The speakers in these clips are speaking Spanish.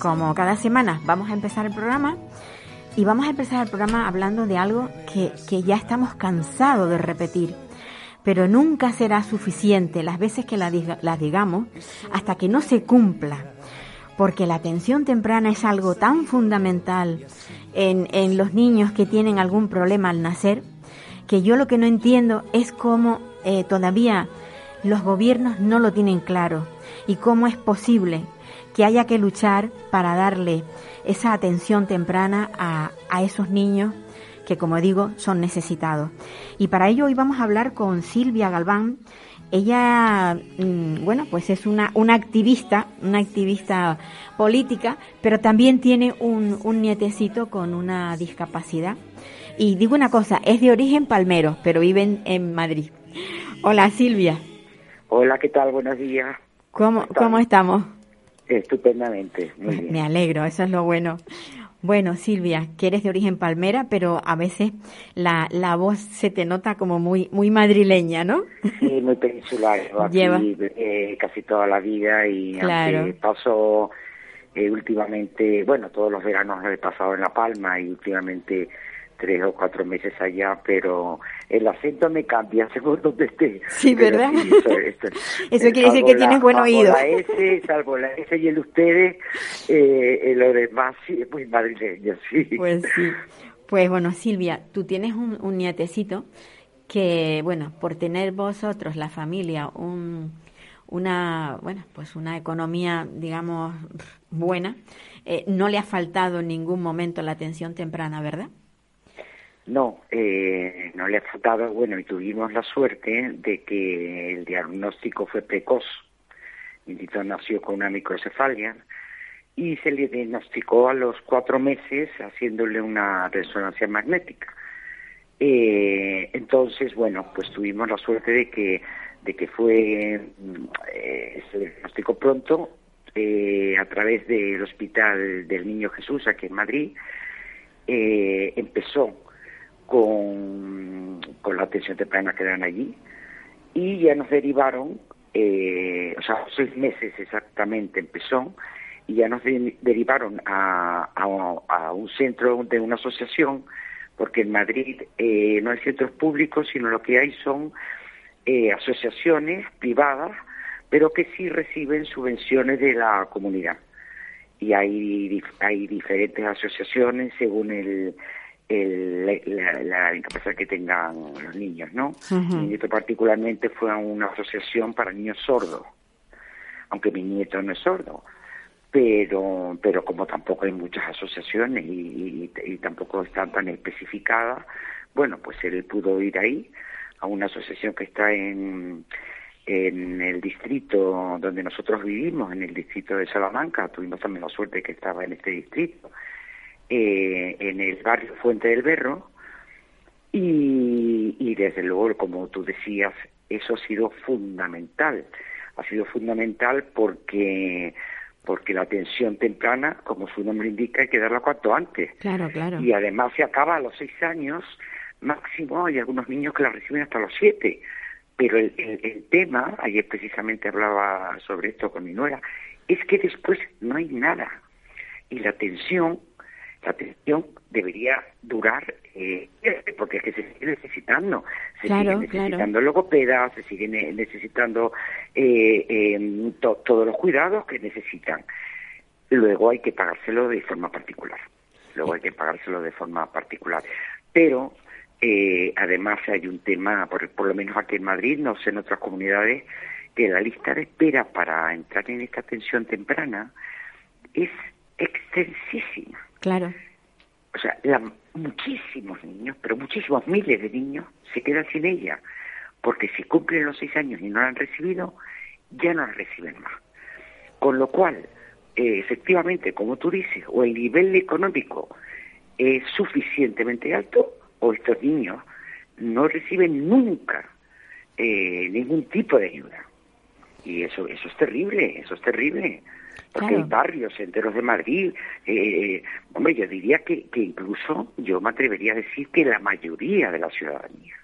Como cada semana vamos a empezar el programa y vamos a empezar el programa hablando de algo que, que ya estamos cansados de repetir. Pero nunca será suficiente las veces que la diga- las digamos hasta que no se cumpla. Porque la atención temprana es algo tan fundamental en, en los niños que tienen algún problema al nacer que yo lo que no entiendo es cómo eh, todavía los gobiernos no lo tienen claro y cómo es posible que haya que luchar para darle esa atención temprana a, a esos niños que, como digo, son necesitados. Y para ello hoy vamos a hablar con Silvia Galván. Ella, mm, bueno, pues es una, una activista, una activista política, pero también tiene un, un nietecito con una discapacidad. Y digo una cosa, es de origen palmero, pero vive en, en Madrid. Hola Silvia, Hola, ¿qué tal? Buenos días. ¿cómo, cómo estamos? Estupendamente, muy bien. Me alegro, eso es lo bueno. Bueno, Silvia, que eres de origen palmera, pero a veces la, la voz se te nota como muy, muy madrileña, ¿no? Sí, muy peninsular. Yo aquí Lleva. eh, casi toda la vida y Claro. aunque paso eh, últimamente, bueno, todos los veranos he pasado en La Palma y últimamente tres o cuatro meses allá, pero el acento me cambia según donde esté. Sí, Pero ¿verdad? sí, eso, esto- Eso eh, quiere decir que tienes buen oído. La S, salvo la S y el ustedes, eh, eh, lo demás sí es muy madrileño, sí. Pues sí. Pues bueno, Silvia, tú tienes un, un nietecito que, bueno, por tener vosotros, la familia, un, una, bueno, pues una economía, digamos, buena, eh, no le ha faltado en ningún momento la atención temprana, ¿verdad? No, eh, no le ha faltado, bueno, y tuvimos la suerte de que el diagnóstico fue precoz. Mi niñito nació con una microcefalia y se le diagnosticó a los cuatro meses haciéndole una resonancia magnética. Eh, entonces, bueno, pues tuvimos la suerte de que, de que fue, eh, se diagnosticó pronto eh, a través del Hospital del Niño Jesús aquí en Madrid. Eh, empezó con, con la atención temprana que dan allí. Y ya nos derivaron, eh, o sea, seis meses exactamente empezó y ya nos de- derivaron a, a- a un centro de una asociación porque en Madrid eh, no hay centros públicos sino lo que hay son eh, asociaciones privadas pero que sí reciben subvenciones de la comunidad. Y hay, hay diferentes asociaciones según el, el- la, la incapacidad que tengan los niños, ¿no? Ujú. Mi nieto particularmente fue a una asociación para niños sordos, aunque mi nieto no es sordo, pero pero como tampoco hay muchas asociaciones y, y- y tampoco están tan especificadas, bueno, pues él pudo ir ahí a una asociación que está en en el distrito donde nosotros vivimos, en el distrito de Salamanca, tuvimos también la suerte que estaba en este distrito, eh, en el barrio Fuente del Berro, y, y desde luego, como tú decías, eso ha sido fundamental. Ha sido fundamental porque, porque la atención temprana, como su nombre indica, hay que darla cuanto antes. Claro, claro. Y además se acaba a los seis años máximo, hay algunos niños que la reciben hasta los siete. Pero el, el, el tema, ayer precisamente hablaba sobre esto con mi nuera, es que después no hay nada. Y la atención, la atención debería durar, eh, porque es que se sigue necesitando. Se Claro, sigue claro. necesitando logopedas, se siguen eh, necesitando eh, eh, to- todos los cuidados que necesitan. Luego hay que pagárselo de forma particular. Luego hay que pagárselo de forma particular. Pero Eh, además hay un tema, por, por lo menos aquí en Madrid, no sé en otras comunidades, que la lista de espera para entrar en esta atención temprana es extensísima. Claro. O sea, la, muchísimos niños, pero muchísimos miles de niños se quedan sin ella, porque si cumplen los seis años y no la han recibido, ya no la reciben más. Con lo cual, eh, efectivamente, como tú dices, o el nivel económico es suficientemente alto, o estos niños no reciben nunca eh, ningún tipo de ayuda. Y eso, eso es terrible, eso es terrible. Porque hay barrios enteros de Madrid, eh, hombre, yo diría que, que incluso yo me atrevería a decir que la mayoría de la ciudadanía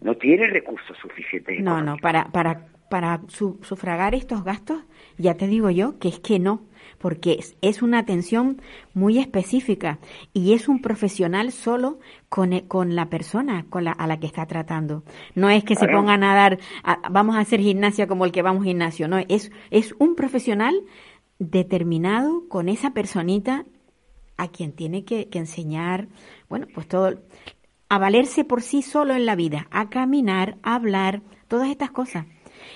no tiene recursos suficientes. No, no, para, para, para sufragar estos gastos, ya te digo yo que es que no porque es, una atención muy específica y es un profesional solo con, e, con la persona con la, a la que está tratando. No es que se pongan a dar, vamos a hacer gimnasia como el que vamos a gimnasio, no, es, es un profesional determinado con esa personita a quien tiene que, enseñar, bueno, pues todo, a valerse por sí solo en la vida, a caminar, a hablar, todas estas cosas.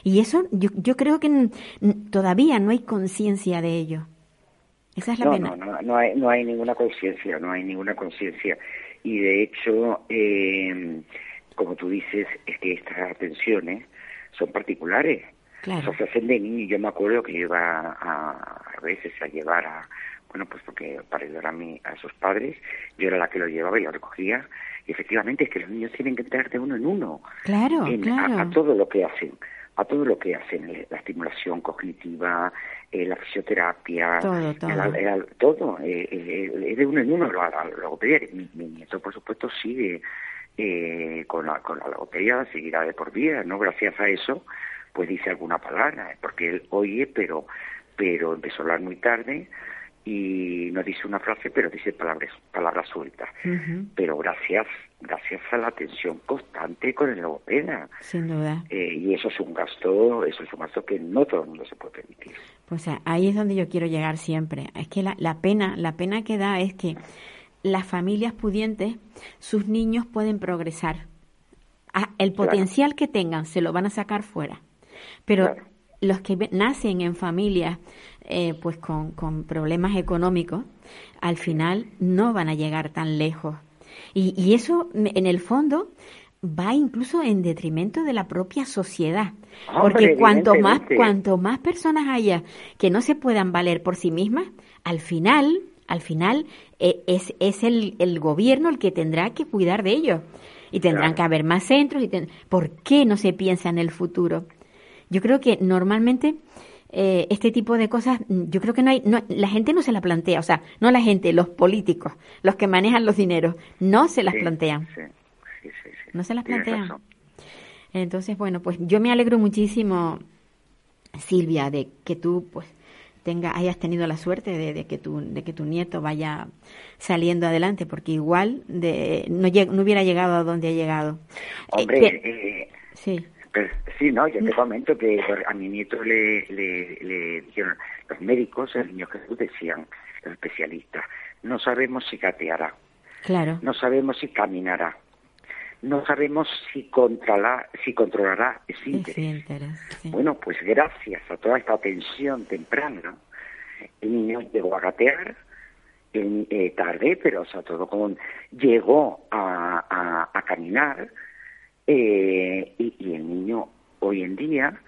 Y eso yo, yo creo que todavía no hay conciencia de ello. Esa es la no, pena. No, no, no hay, no hay ninguna conciencia, no hay ninguna conciencia. Y de hecho, eh, como tú dices, es que estas atenciones son particulares. Claro. se hacen de niño. Yo me acuerdo que iba a, a veces a llevar a, bueno, pues porque para ayudar a, mi, a sus padres, yo era la que lo llevaba y lo recogía. Y efectivamente es que los niños tienen que entrar de uno en uno. Claro, claro. a, todo lo que hacen a todo lo que hacen, eh, la estimulación cognitiva, eh, la fisioterapia, todo, todo. todo eh, eh, de uno en uno la, logopedia. Mi, mi, nieto, por supuesto, sigue con, la, con la logopedia, seguirá de por vida, ¿no? Gracias a eso, pues dice alguna palabra, porque él oye, pero, pero empezó a hablar muy tarde, y no dice una frase, pero dice palabras, palabras sueltas. Pero gracias, gracias a la atención constante con el logopeda. Sin duda. Eh, y eso es un gasto, eso es un gasto que no todo el mundo se puede permitir. Pues ahí es donde yo quiero llegar siempre. Es que la, la pena, la pena que da es que las familias pudientes, sus niños pueden progresar. Ah, el potencial que tengan se lo van a sacar fuera. Pero los que nacen en familias eh, pues con, con, problemas económicos, al final no van a llegar tan lejos. Y, y, eso, en el fondo, va incluso en detrimento de la propia sociedad. Porque cuanto más, cuanto más personas haya que no se puedan valer por sí mismas, al final, al final eh, es, es el, el, gobierno el que tendrá que cuidar de ellos. Y tendrán que haber más centros. Y ¿Por qué no se piensa en el futuro? Yo creo que normalmente eh, este tipo de cosas, mm, yo creo que no hay, no, la gente no se la plantea, o sea, no la gente, los políticos, los que manejan los dineros, no se las plantean. no se las plantean. Entonces, bueno, pues yo me alegro muchísimo, Silvia, de que tú, pues, tenga, hayas tenido la suerte de, que tu, de que tu nieto vaya saliendo adelante, porque igual de, no, no hubiera llegado a donde ha llegado. Hombre, eh, sí. Pues, sí, no, yo te comento que a mi nieto le, le, dijeron los médicos, el niño Jesús decían, los especialistas, no sabemos si gateará, claro. no sabemos si caminará, no sabemos si controlará, si controlará ese interés. Bueno, pues gracias a toda esta atención temprana, el niño llegó a gatear, eh, tarde, pero o sea, todo con llegó a, a caminar, eh, y, el niño hoy en día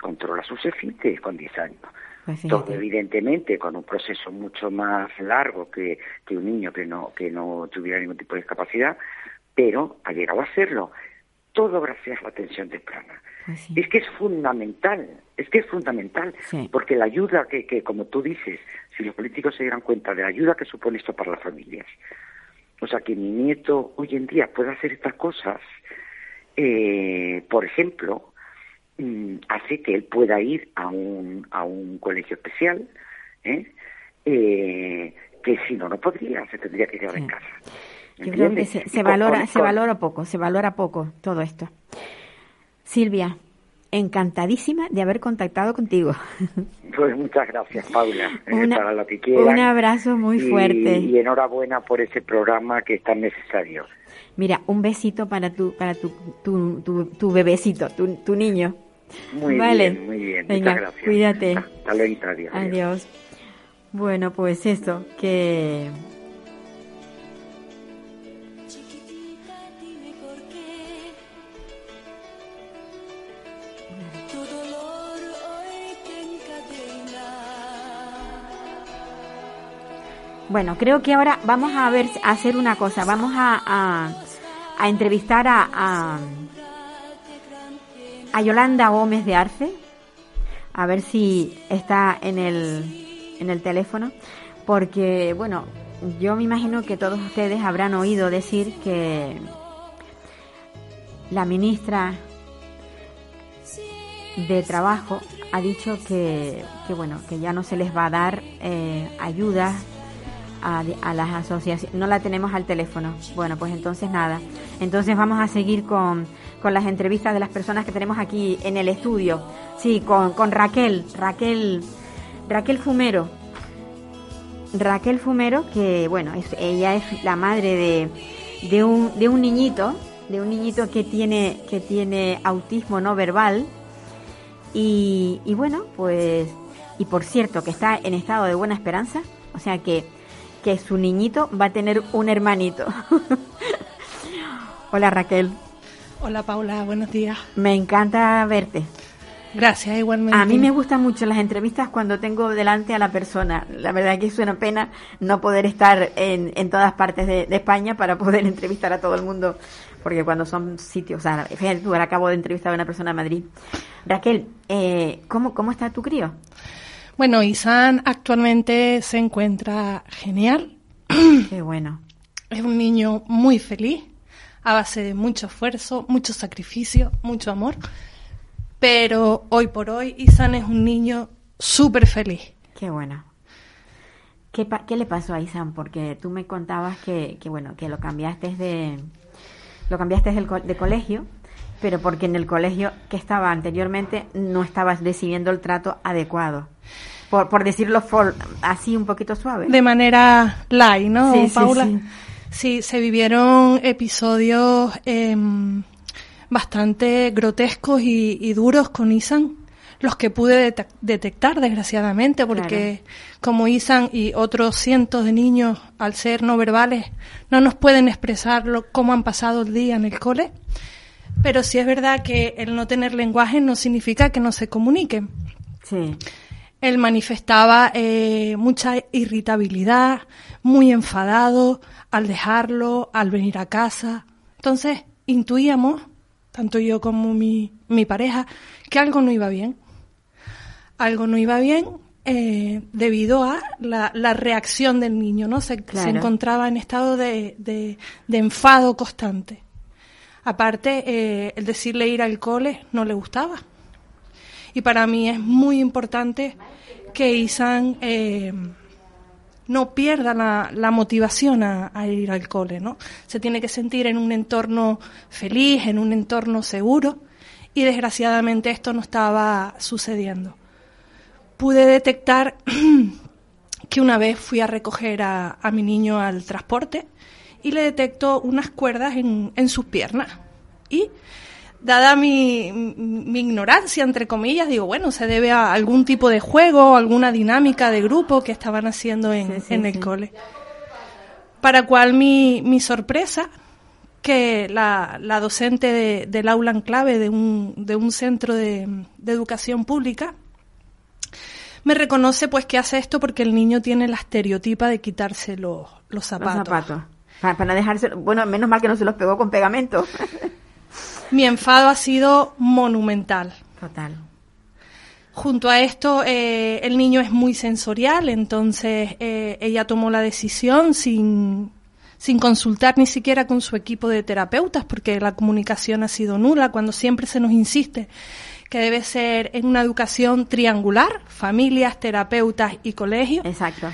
controla sus esfínteres con 10 años. Pues Todo evidentemente con un proceso mucho más largo que, que un niño que no, que no tuviera ningún tipo de discapacidad, pero ha llegado a hacerlo. Todo gracias a la atención temprana. Pues es que es fundamental, es que es fundamental, porque la ayuda que, que, como tú dices, si los políticos se dieran cuenta de la ayuda que supone esto para las familias, o sea, que mi nieto hoy en día pueda hacer estas cosas, eh, por ejemplo, mm, hace que él pueda ir a un, a un colegio especial, ¿eh? Eh, que si no, no podría, se tendría que quedar en casa. Yo creo que se, valora, se valora poco, se valora poco todo esto. Silvia, encantadísima de haber contactado contigo. Pues muchas gracias, Paula, para lo que Un abrazo muy fuerte. Y enhorabuena por ese programa que es tan necesario. Mira, un besito para tu, para tu, tu, tu, tu bebecito, tu, tu niño. Muy Vale. bien, muy bien. Venga, Muchas gracias. cuídate. Hasta luego, adiós. Adiós. Bueno, pues eso, que Bueno, creo que ahora vamos a ver, a hacer una cosa. Vamos a, a, entrevistar a, a, a Yolanda Gómez de Arce. A ver si está en el, en el teléfono. Porque, bueno, yo me imagino que todos ustedes habrán oído decir que la ministra de Trabajo ha dicho que, que bueno, que ya no se les va a dar eh, ayudas a, las asociaciones. No la tenemos al teléfono. Bueno, pues entonces nada. Entonces vamos a seguir con, con las entrevistas de las personas que tenemos aquí en el estudio. Sí, con, con Raquel, Raquel, Raquel Fumero. Raquel Fumero, que bueno, es, ella es la madre de, de, un, de un niñito, de un niñito que tiene, que tiene autismo no verbal. Y, y bueno, pues, y por cierto, que está en estado de buena esperanza, o sea que, que su niñito va a tener un hermanito. Hola Raquel, Hola Paula, buenos días. me encanta verte. Gracias, igualmente. A mí me gustan mucho las entrevistas cuando tengo delante a la persona. La verdad que es una pena no poder estar en, en todas partes de, de España para poder entrevistar a todo el mundo, porque cuando son sitios, o sea, fíjate tú, ahora acabo de entrevistar a una persona de Madrid. Raquel, eh, ¿cómo, ¿cómo está tu crío? Bueno, Isan actualmente se encuentra genial. Qué bueno. Es un niño muy feliz, a base de mucho esfuerzo, mucho sacrificio, mucho amor. Pero hoy por hoy, Isan es un niño súper feliz. Qué bueno. ¿Qué, pa- ¿Qué le pasó a Isan? Porque tú me contabas que, que bueno, que lo cambiaste de, lo cambiaste del co- de colegio, pero porque en el colegio que estaba anteriormente no estabas recibiendo el trato adecuado. Por, por decirlo for- así un poquito suave. De manera light, ¿no, Sí, sí, Paula? sí. Sí, se vivieron episodios em, bastante grotescos y, y duros con Isan, los que pude dete- detectar, desgraciadamente, porque como Isan y otros cientos de niños, al ser no verbales, no nos pueden expresar lo- cómo han pasado el día en el cole. Pero sí es verdad que el no tener lenguaje no significa que no se comuniquen. Sí. Él manifestaba eh, mucha irritabilidad, muy enfadado al dejarlo, al venir a casa. Entonces intuíamos, tanto yo como mi, mi pareja, que algo no iba bien. Algo no iba bien eh, debido a la, la reacción del niño, ¿no? Se, se encontraba en estado de, de- de enfado constante. Aparte, eh, el decirle ir al cole no le gustaba. Y para mí es muy importante que Isan eh, no pierda la, motivación a, ir al cole, ¿no? Se tiene que sentir en un entorno feliz, en un entorno seguro, y desgraciadamente esto no estaba sucediendo. Pude detectar que una vez fui a recoger a mi niño al transporte y le detecto unas cuerdas en, en sus piernas. Y dada mi, mi ignorancia, entre comillas, digo, bueno, se debe a algún tipo de juego, alguna dinámica de grupo que estaban haciendo en, Sí, sí, en el sí. cole. Para cual mi, mi sorpresa, que la, la docente de- del aula en clave de un, de un centro de, de educación pública me reconoce pues que hace esto porque el niño tiene la estereotipa de quitarse los, los zapatos. Los zapatos. Para, para dejarse, bueno, menos mal que no se los pegó con pegamento. Mi enfado ha sido monumental. Total. Junto a esto, eh, el niño es muy sensorial, entonces eh, ella tomó la decisión sin, sin consultar ni siquiera con su equipo de terapeutas, porque la comunicación ha sido nula, cuando siempre se nos insiste que debe ser en una educación triangular, familias, terapeutas y colegios. Exacto.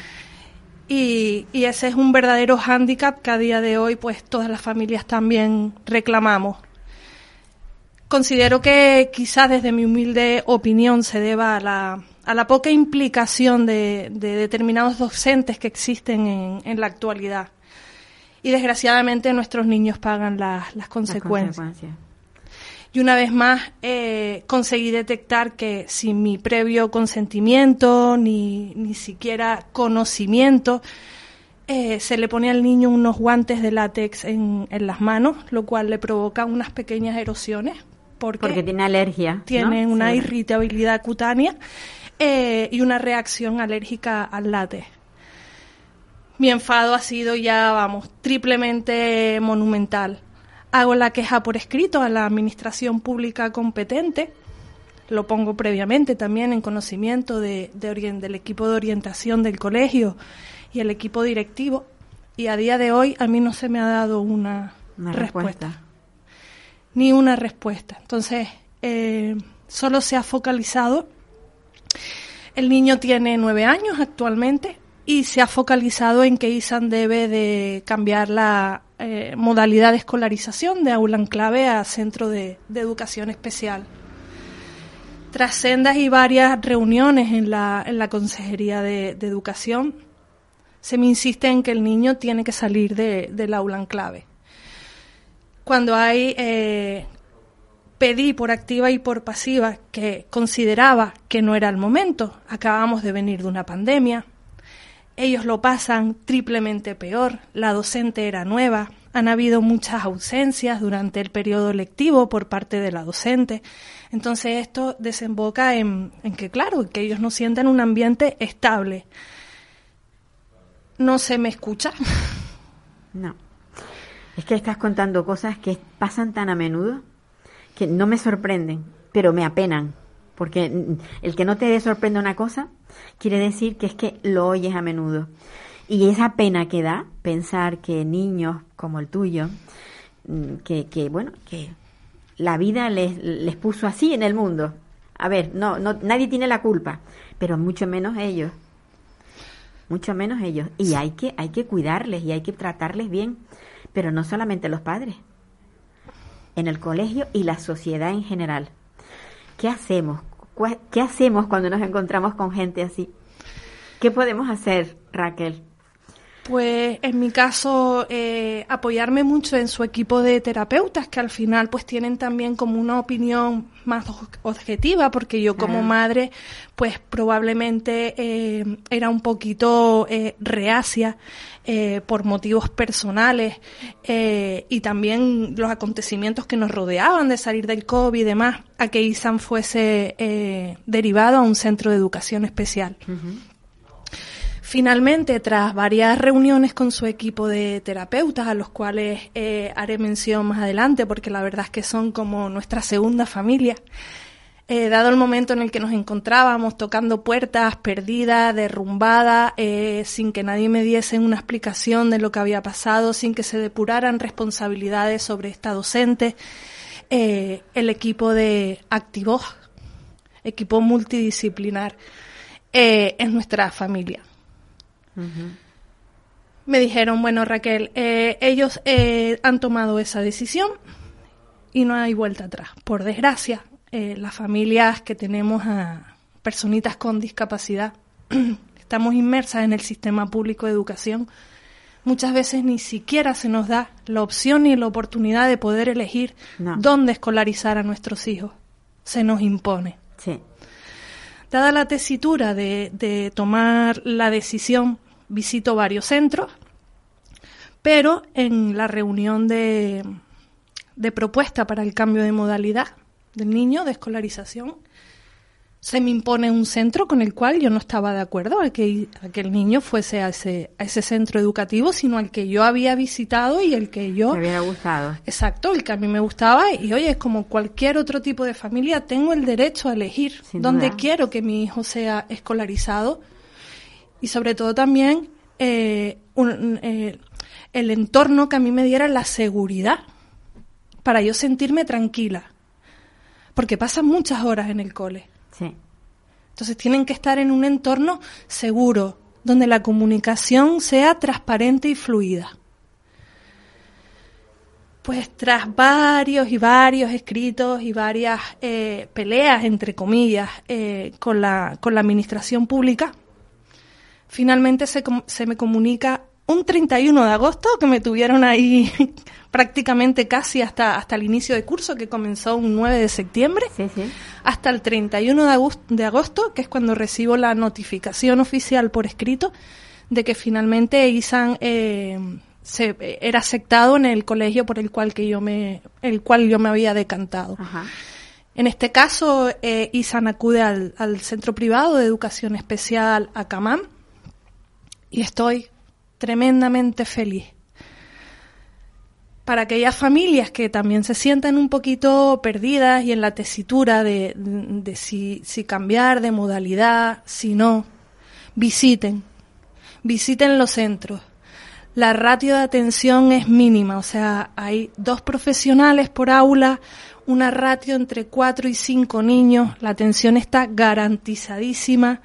Y, y ese es un verdadero hándicap que a día de hoy pues todas las familias también reclamamos. Considero que quizás desde mi humilde opinión se deba a la, a la poca implicación de, de determinados docentes que existen en, en la actualidad. y desgraciadamente nuestros niños pagan las, consecuencias. Y una vez más eh, conseguí detectar que sin mi previo consentimiento ni, ni siquiera conocimiento, eh, se le pone al niño unos guantes de látex en, en, las manos, lo cual le provoca unas pequeñas erosiones. Porque, tiene alergia. Tiene una irritabilidad cutánea eh, y una reacción alérgica al látex. Mi enfado ha sido ya, vamos, triplemente monumental. Hago la queja por escrito a la administración pública competente. Lo pongo previamente también en conocimiento de, del equipo de orientación del colegio y el equipo directivo. Y a día de hoy a mí no se me ha dado una, respuesta. Ni una respuesta. Entonces, eh, solo se ha focalizado. El niño tiene nueve años actualmente y se ha focalizado en que ISAN debe de cambiar la eh, modalidad de escolarización de aula en clave a centro de, educación especial. Tras sendas y varias reuniones en la, en la Consejería de, Educación, se me insiste en que el niño tiene que salir de, del aula en clave. Cuando hay eh, pedí por activa y por pasiva que consideraba que no era el momento. Acabamos de venir de una pandemia, ellos lo pasan triplemente peor, la docente era nueva, han habido muchas ausencias durante el periodo lectivo por parte de la docente. Entonces esto desemboca en, que, claro, que ellos no sienten un ambiente estable. ¿No se me escucha? No. Es que estás contando cosas que pasan tan a menudo que no me sorprenden, pero me apenan. Porque el que no te sorprenda una cosa quiere decir que es que lo oyes a menudo. Y esa pena que da pensar que niños como el tuyo, mm, que, que bueno, que la vida les, les puso así en el mundo. A ver, no, no, nadie tiene la culpa, pero mucho menos ellos. Mucho menos ellos. Y hay que, hay que cuidarles y hay que tratarles bien. Pero no solamente los padres. En el colegio y la sociedad en general. ¿Qué hacemos? ¿Qué hacemos cuando nos encontramos con gente así? ¿Qué podemos hacer, Raquel? Pues en mi caso, eh, apoyarme mucho en su equipo de terapeutas, que al final pues tienen también como una opinión más objetiva, porque yo como madre pues probablemente eh, era un poquito eh, reacia por motivos personales y también los acontecimientos que nos rodeaban de salir del COVID y demás, a que ISAN fuese derivado a un centro de educación especial. Finalmente, tras varias reuniones con su equipo de terapeutas, a los cuales eh, haré mención más adelante, porque la verdad es que son como nuestra segunda familia, eh, dado el momento en el que nos encontrábamos tocando puertas perdidas, derrumbadas, eh, sin que nadie me diese una explicación de lo que había pasado, sin que se depuraran responsabilidades sobre esta docente, el equipo de Activos, equipo multidisciplinar, es nuestra familia. Me dijeron, bueno Raquel, eh, ellos eh, han tomado esa decisión y no hay vuelta atrás. Por desgracia, eh, las familias que tenemos a personitas con discapacidad, estamos inmersas en el sistema público de educación, muchas veces ni siquiera se nos da la opción ni la oportunidad de poder elegir dónde escolarizar a nuestros hijos. Se nos impone. Dada la tesitura de, de tomar la decisión visito varios centros, pero en la reunión de, de propuesta para el cambio de modalidad del niño, de escolarización, se me impone un centro con el cual yo no estaba de acuerdo a que, el niño fuese a ese, a ese centro educativo, sino al que yo había visitado y el que yo... Me había gustado. Exacto, el que a mí me gustaba. Y oye, es como cualquier otro tipo de familia, tengo el derecho a elegir dónde quiero que mi hijo sea escolarizado y sobre todo también eh, eh, el entorno que a mí me diera la seguridad para yo sentirme tranquila. Porque pasan muchas horas en el cole. Sí. Entonces tienen que estar en un entorno seguro, donde la comunicación sea transparente y fluida. Pues tras varios y varios escritos y varias eh, peleas, entre comillas, con, la, con la administración pública, Finalmente se, se me comunica un 31 de agosto que me tuvieron ahí prácticamente casi hasta, hasta el inicio de curso que comenzó un 9 de septiembre, hasta el 31 de agosto, de agosto, que es cuando recibo la notificación oficial por escrito de que finalmente Isan eh, se, era aceptado en el colegio por el cual que yo me, el cual yo me había decantado. En este caso, eh, Isan acude al, al Centro Privado de Educación Especial Acamam y estoy tremendamente feliz. Para aquellas familias que también se sientan un poquito perdidas y en la tesitura de, si, si cambiar de modalidad, si no, visiten, visiten los centros. La ratio de atención es mínima, o sea, hay dos profesionales por aula, una ratio entre cuatro y cinco niños, la atención está garantizadísima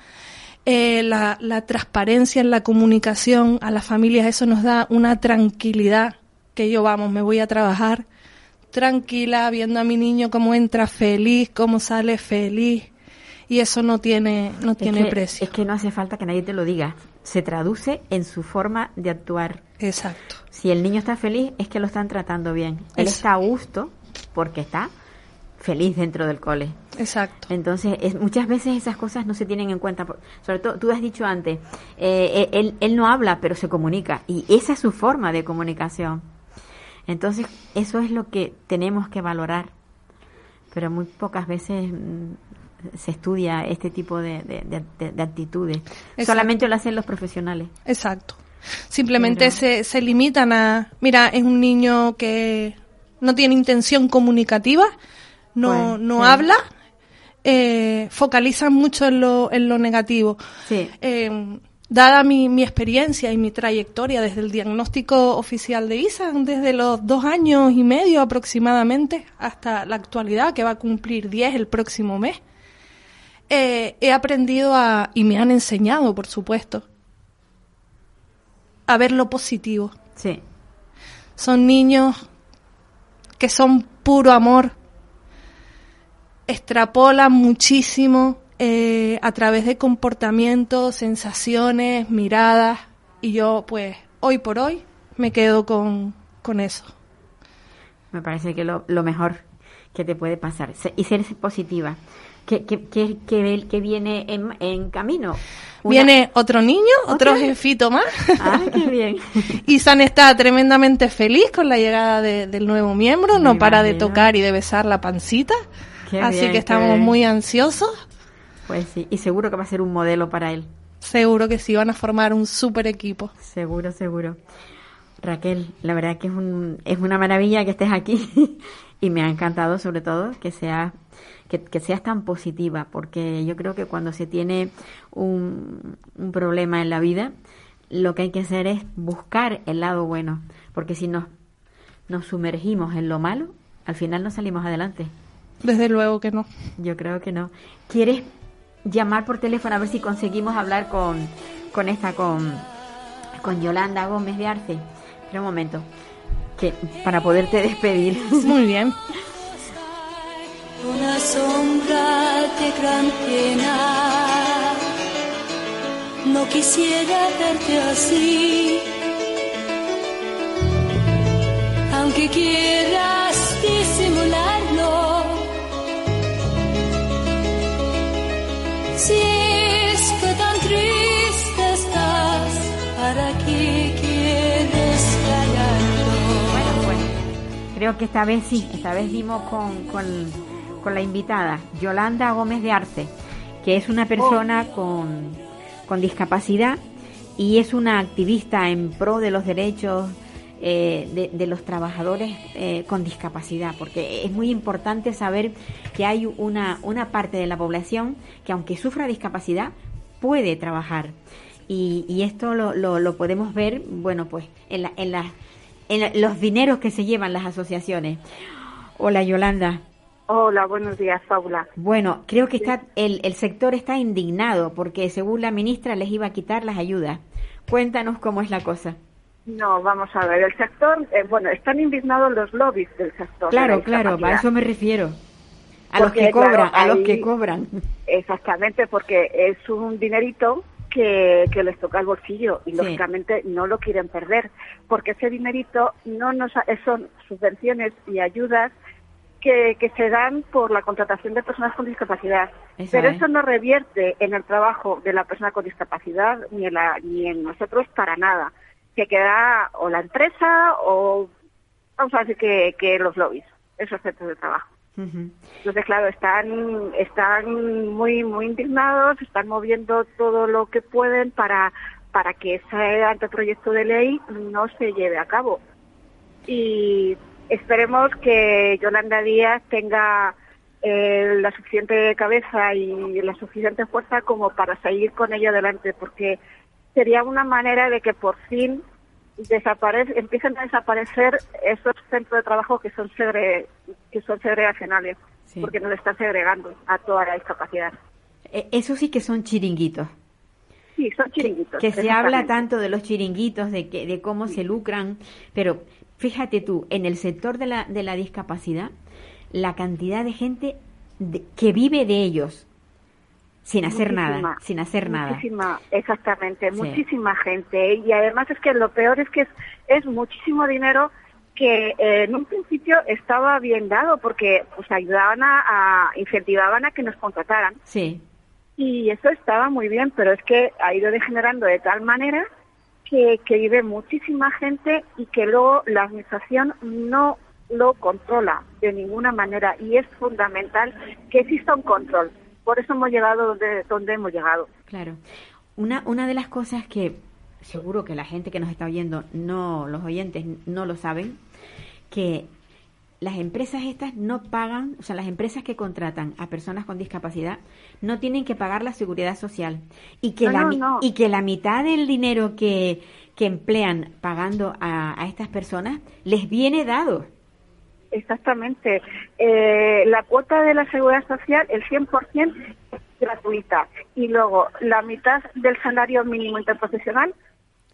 eh, la, la transparencia en la comunicación a las familias, eso nos da una tranquilidad que yo, vamos, me voy a trabajar tranquila, viendo a mi niño cómo entra feliz, cómo sale feliz. Y eso no tiene, no tiene precio. Es que no hace falta que nadie te lo diga. Se traduce en su forma de actuar. Exacto. Si el niño está feliz, es que lo están tratando bien. Él está a gusto porque está feliz dentro del cole. Exacto. Entonces, es, muchas veces esas cosas no se tienen en cuenta. sobre todo, tú has dicho antes, eh, él, él no habla, pero se comunica. Y esa es su forma de comunicación. Entonces, eso es lo que tenemos que valorar. Pero muy pocas veces mm, se estudia este tipo de, de, actitudes. Solamente lo hacen los profesionales. Exacto. Simplemente se, se limitan a, mira, es un niño que no tiene intención comunicativa, no, pues, no habla, eh, focalizan mucho en lo, en lo negativo. Sí. Eh, dada mi, mi, experiencia y mi trayectoria desde el diagnóstico oficial de ISAN, desde los dos años y medio aproximadamente hasta la actualidad, que va a cumplir 10 el próximo mes, eh, he aprendido a, y me han enseñado, por supuesto, a ver lo positivo. Sí. Son niños que son puro amor, extrapola muchísimo eh, a través de comportamientos, sensaciones, miradas, y yo pues hoy por hoy me quedo con, con eso. Me parece que lo, lo mejor que te puede pasar y ser positiva. que, que, que, que viene en, en camino? Viene otro niño, otro jefito más. Ah, qué bien. y San está tremendamente feliz con la llegada del nuevo miembro, no para de tocar y de besar la pancita. Así que estamos muy ansiosos. Pues sí, y seguro que va a ser un modelo para él. Seguro que sí, van a formar un super equipo. Seguro, seguro. Raquel, la verdad que es, un, es una maravilla que estés aquí y me ha encantado sobre todo que seas que, que, seas tan positiva, porque yo creo que cuando se tiene un, un problema en la vida, lo que hay que hacer es buscar el lado bueno, porque si nos, nos sumergimos en lo malo, al final no salimos adelante. Desde luego que no. Yo creo que no. ¿Quieres llamar por teléfono a ver si conseguimos hablar con, con esta, con, con Yolanda Gómez de Arce? Espera un momento, que para poderte despedir. Muy bien. Una sombra de gran pena, no quisiera verte así, aunque quieras Si es que tan triste estás, ¿para qué quieres callarlo? Bueno, pues creo que esta vez sí, esta vez dimos con, con, la invitada, Yolanda Gómez de Arce, que es una persona con, con discapacidad y es una activista en pro de los derechos eh, de, los trabajadores eh, con discapacidad, porque es muy importante saber que hay una, una parte de la población que aunque sufra discapacidad, puede trabajar. Y, y esto lo, lo, podemos ver, bueno, pues en, la, en, la, en los dineros que se llevan las asociaciones. Hola, Yolanda. Hola, buenos días, Paula. Bueno, creo que está el, el sector está indignado porque según la ministra les iba a quitar las ayudas. Cuéntanos cómo es la cosa. No, vamos a ver, el sector, eh, bueno, están indignados los lobbies del sector. Claro, claro, a eso me refiero. A los que cobran, a los que cobran. Exactamente, porque es un dinerito que, que les toca el bolsillo y lógicamente no lo quieren perder, porque ese dinerito no nos son subvenciones y ayudas que, que, se dan por la contratación de personas con discapacidad. Pero eso no revierte en el trabajo de la persona con discapacidad ni en, la, ni en nosotros para nada. Que queda o la empresa o, vamos a decir, que, que los lobbies, esos centros de trabajo. Entonces, claro, están, están muy, muy indignados, están moviendo todo lo que pueden para, para que ese anteproyecto de ley no se lleve a cabo. Y esperemos que Yolanda Díaz tenga eh, la suficiente cabeza y la suficiente fuerza como para seguir con ello adelante, porque sería una manera de que por fin desaparece, empiezan a desaparecer esos centros de trabajo que son segre, que son segregacionales, porque nos están segregando a toda la discapacidad. E, eso sí que son chiringuitos. Sí, son chiringuitos. Que, se habla tanto de los chiringuitos, de que, de cómo se lucran, pero fíjate tú, en el sector de la, de la discapacidad, la cantidad de gente que vive de ellos, sin hacer nada, sin hacer muchísima, nada. Exactamente, muchísima gente. Y además es que lo peor es que es, es muchísimo dinero que eh, en un principio estaba bien dado porque pues ayudaban a, a, incentivaban a que nos contrataran. Sí. Y eso estaba muy bien, pero es que ha ido degenerando de tal manera que, que vive muchísima gente y que luego la administración no lo controla de ninguna manera y es fundamental que exista un control por eso hemos llegado donde, donde hemos llegado. Claro. Una, una de las cosas que seguro que la gente que nos está oyendo, no, los oyentes no lo saben, que las empresas estas no pagan, o sea, las empresas que contratan a personas con discapacidad no tienen que pagar la seguridad social y que, la, Y que la mitad del dinero que, que emplean pagando a, a estas personas les viene dado. Exactamente. Eh, la cuota de la seguridad social, el 100% es gratuita. Y luego la mitad del salario mínimo interprofesional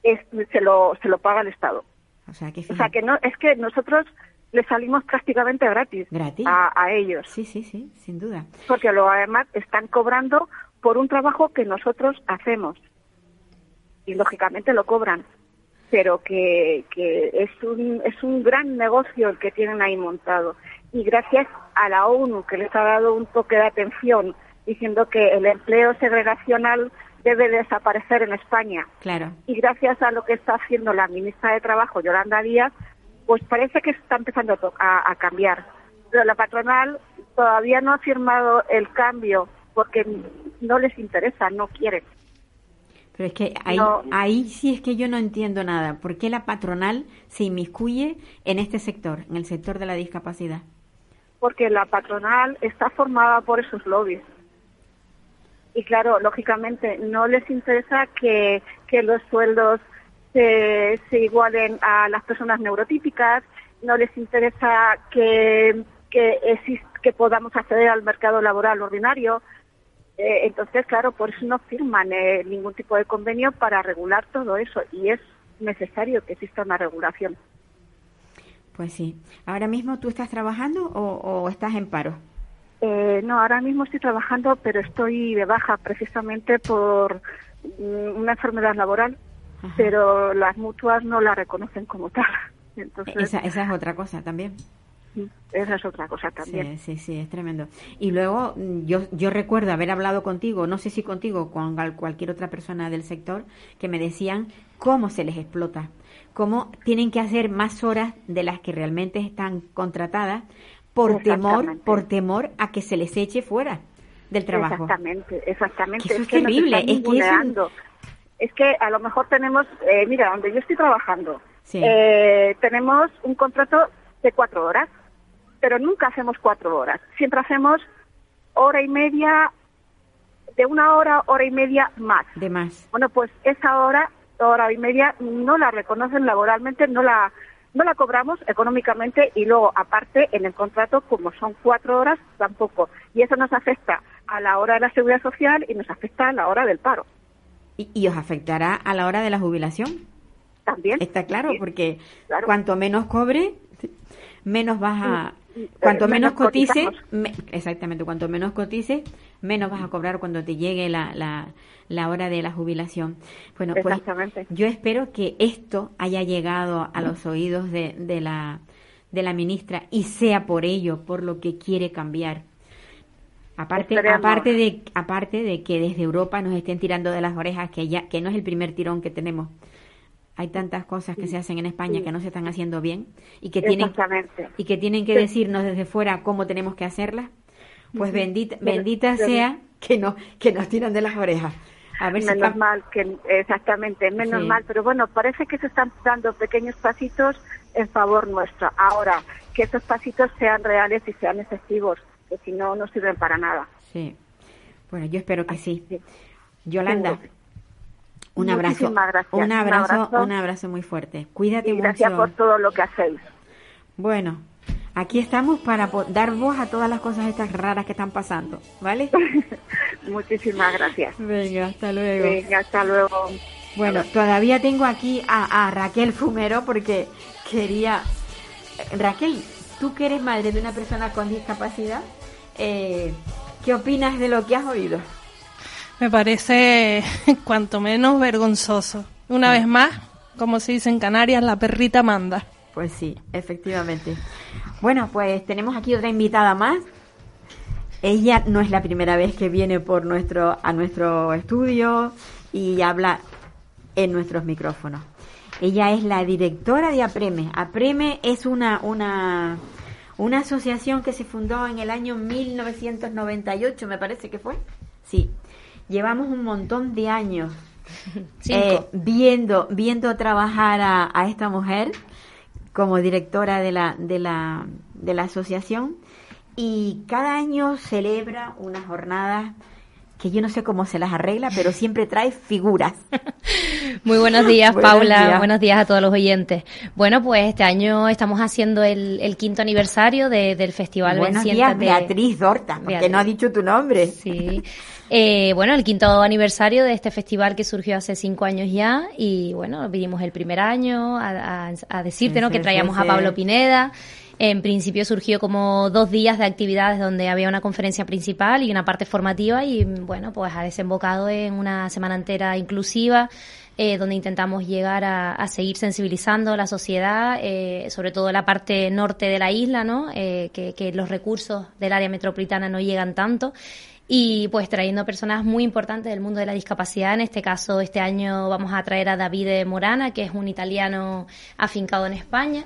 es, se, lo, se lo paga el Estado. O sea, que, o sea, que no, es que nosotros le salimos prácticamente gratis, ¿Gratis? A, a, ellos. Sí, sí, sí, sin duda. Porque luego además están cobrando por un trabajo que nosotros hacemos. Y lógicamente lo cobran pero que, que es, un, es un gran negocio el que tienen ahí montado. Y gracias a la ONU, que les ha dado un toque de atención, diciendo que el empleo segregacional debe desaparecer en España. Claro. Y gracias a lo que está haciendo la ministra de Trabajo, Yolanda Díaz, pues parece que está empezando a, a cambiar. Pero la patronal todavía no ha firmado el cambio porque no les interesa, no quieren. Pero es que ahí, ahí sí es que yo no entiendo nada. ¿Por qué la patronal se inmiscuye en este sector, en el sector de la discapacidad? Porque la patronal está formada por esos lobbies. Y claro, lógicamente no les interesa que, que los sueldos se, se igualen a las personas neurotípicas, no les interesa que, que, exist, que podamos acceder al mercado laboral ordinario, eh, entonces, claro, por eso no firman eh, ningún tipo de convenio para regular todo eso y es necesario que exista una regulación. Pues sí. ¿Ahora mismo tú estás trabajando o, estás en paro? Eh, no, ahora mismo estoy trabajando, pero estoy de baja precisamente por mm, una enfermedad laboral, pero las mutuas no la reconocen como tal. Entonces, esa, esa es otra cosa también. Esa es otra cosa también. Sí, sí, sí, es tremendo. Y luego mm, yo, yo recuerdo haber hablado contigo, no sé si contigo, con cualquier otra persona del sector, que me decían cómo se les explota, cómo tienen que hacer más horas de las que realmente están contratadas por temor, por temor a que se les eche fuera del trabajo. Exactamente, exactamente. es, terrible, es que es, que a lo mejor tenemos, eh, mira, donde yo estoy trabajando, eh, tenemos un contrato de cuatro horas pero nunca hacemos cuatro horas. Siempre hacemos hora y media, de una hora, hora y media más. De más. Bueno, pues esa hora, hora y media, no la reconocen laboralmente, no la, no la cobramos económicamente y luego, aparte, en el contrato, como son cuatro horas, tampoco. Y eso nos afecta a la hora de la seguridad social y nos afecta a la hora del paro. ¿Y, os afectará a la hora de la jubilación? También. Está claro, porque cuanto menos cobre, menos vas a, cuanto menos, cotice, exactamente, cuanto menos cotice, menos vas a cobrar cuando te llegue la, la, la hora de la jubilación. Bueno, pues yo espero que esto haya llegado a los oídos de, de, la, de la ministra y sea por ello, por lo que quiere cambiar. Aparte, Esperemos. aparte de aparte de que desde Europa nos estén tirando de las orejas que ya que no es el primer tirón que tenemos hay tantas cosas que se hacen en España que no se están haciendo bien y que tienen y que tienen que Sí. decirnos desde fuera cómo tenemos que hacerlas. Pues bendita Pero- bendita pero- sea que no que nos tiran de las orejas. A ver si menos mal que exactamente menos mal pero bueno parece que se están dando pequeños pasitos en favor nuestro. Ahora que esos pasitos sean reales y sean efectivos que si no no sirven para nada. Sí. Bueno yo espero que sí. Yolanda. Un abrazo gracias. un abrazo un abrazo muy fuerte cuídate y gracias mucho por todo lo que hacéis Bueno, aquí estamos para dar voz a todas las cosas estas raras que están pasando, ¿vale? muchísimas gracias Venga, hasta luego. Venga, hasta luego Bueno, todavía tengo aquí a, a Raquel Fumero porque quería... Raquel, tú que eres madre de una persona con discapacidad, eh, ¿qué opinas de lo que has oído? Me parece cuanto menos vergonzoso. Una vez más, como se dice en Canarias, la perrita manda. Pues sí, efectivamente. Bueno, pues tenemos aquí otra invitada más. Ella no es la primera vez que viene por nuestro a nuestro estudio y habla en nuestros micrófonos. Ella es la directora de APREME. APREME es una una una asociación que se fundó en el año 1998, me parece que fue. Sí. Llevamos un montón de años eh, viendo viendo trabajar a, a esta mujer como directora de la, de la, de la asociación y cada año celebra unas jornadas que yo no sé cómo se las arregla, pero siempre trae figuras. Muy buenos días, Buenos Paula. días. Buenos días a todos los oyentes. Bueno, pues este año estamos haciendo el, el quinto aniversario de- del Festival Buenos Ven, días. Beatriz Dorta, porque Beatriz. no ha dicho tu nombre. Sí. Eh, bueno, el quinto aniversario de este festival que surgió hace cinco años ya y bueno, vinimos el primer año a, a- a decirte, ¿no? que traíamos a. Pablo Pineda. En principio surgió como dos días de actividades donde había una conferencia principal y una parte formativa y bueno, pues ha desembocado en una semana entera inclusiva eh, donde intentamos llegar a, a seguir sensibilizando a la sociedad, eh, sobre todo la parte norte de la isla, ¿no? Eh, que, que los recursos del área metropolitana no llegan tanto y pues trayendo personas muy importantes del mundo de la discapacidad. En este caso, este año vamos a traer a Davide Morana, que es un italiano afincado en España.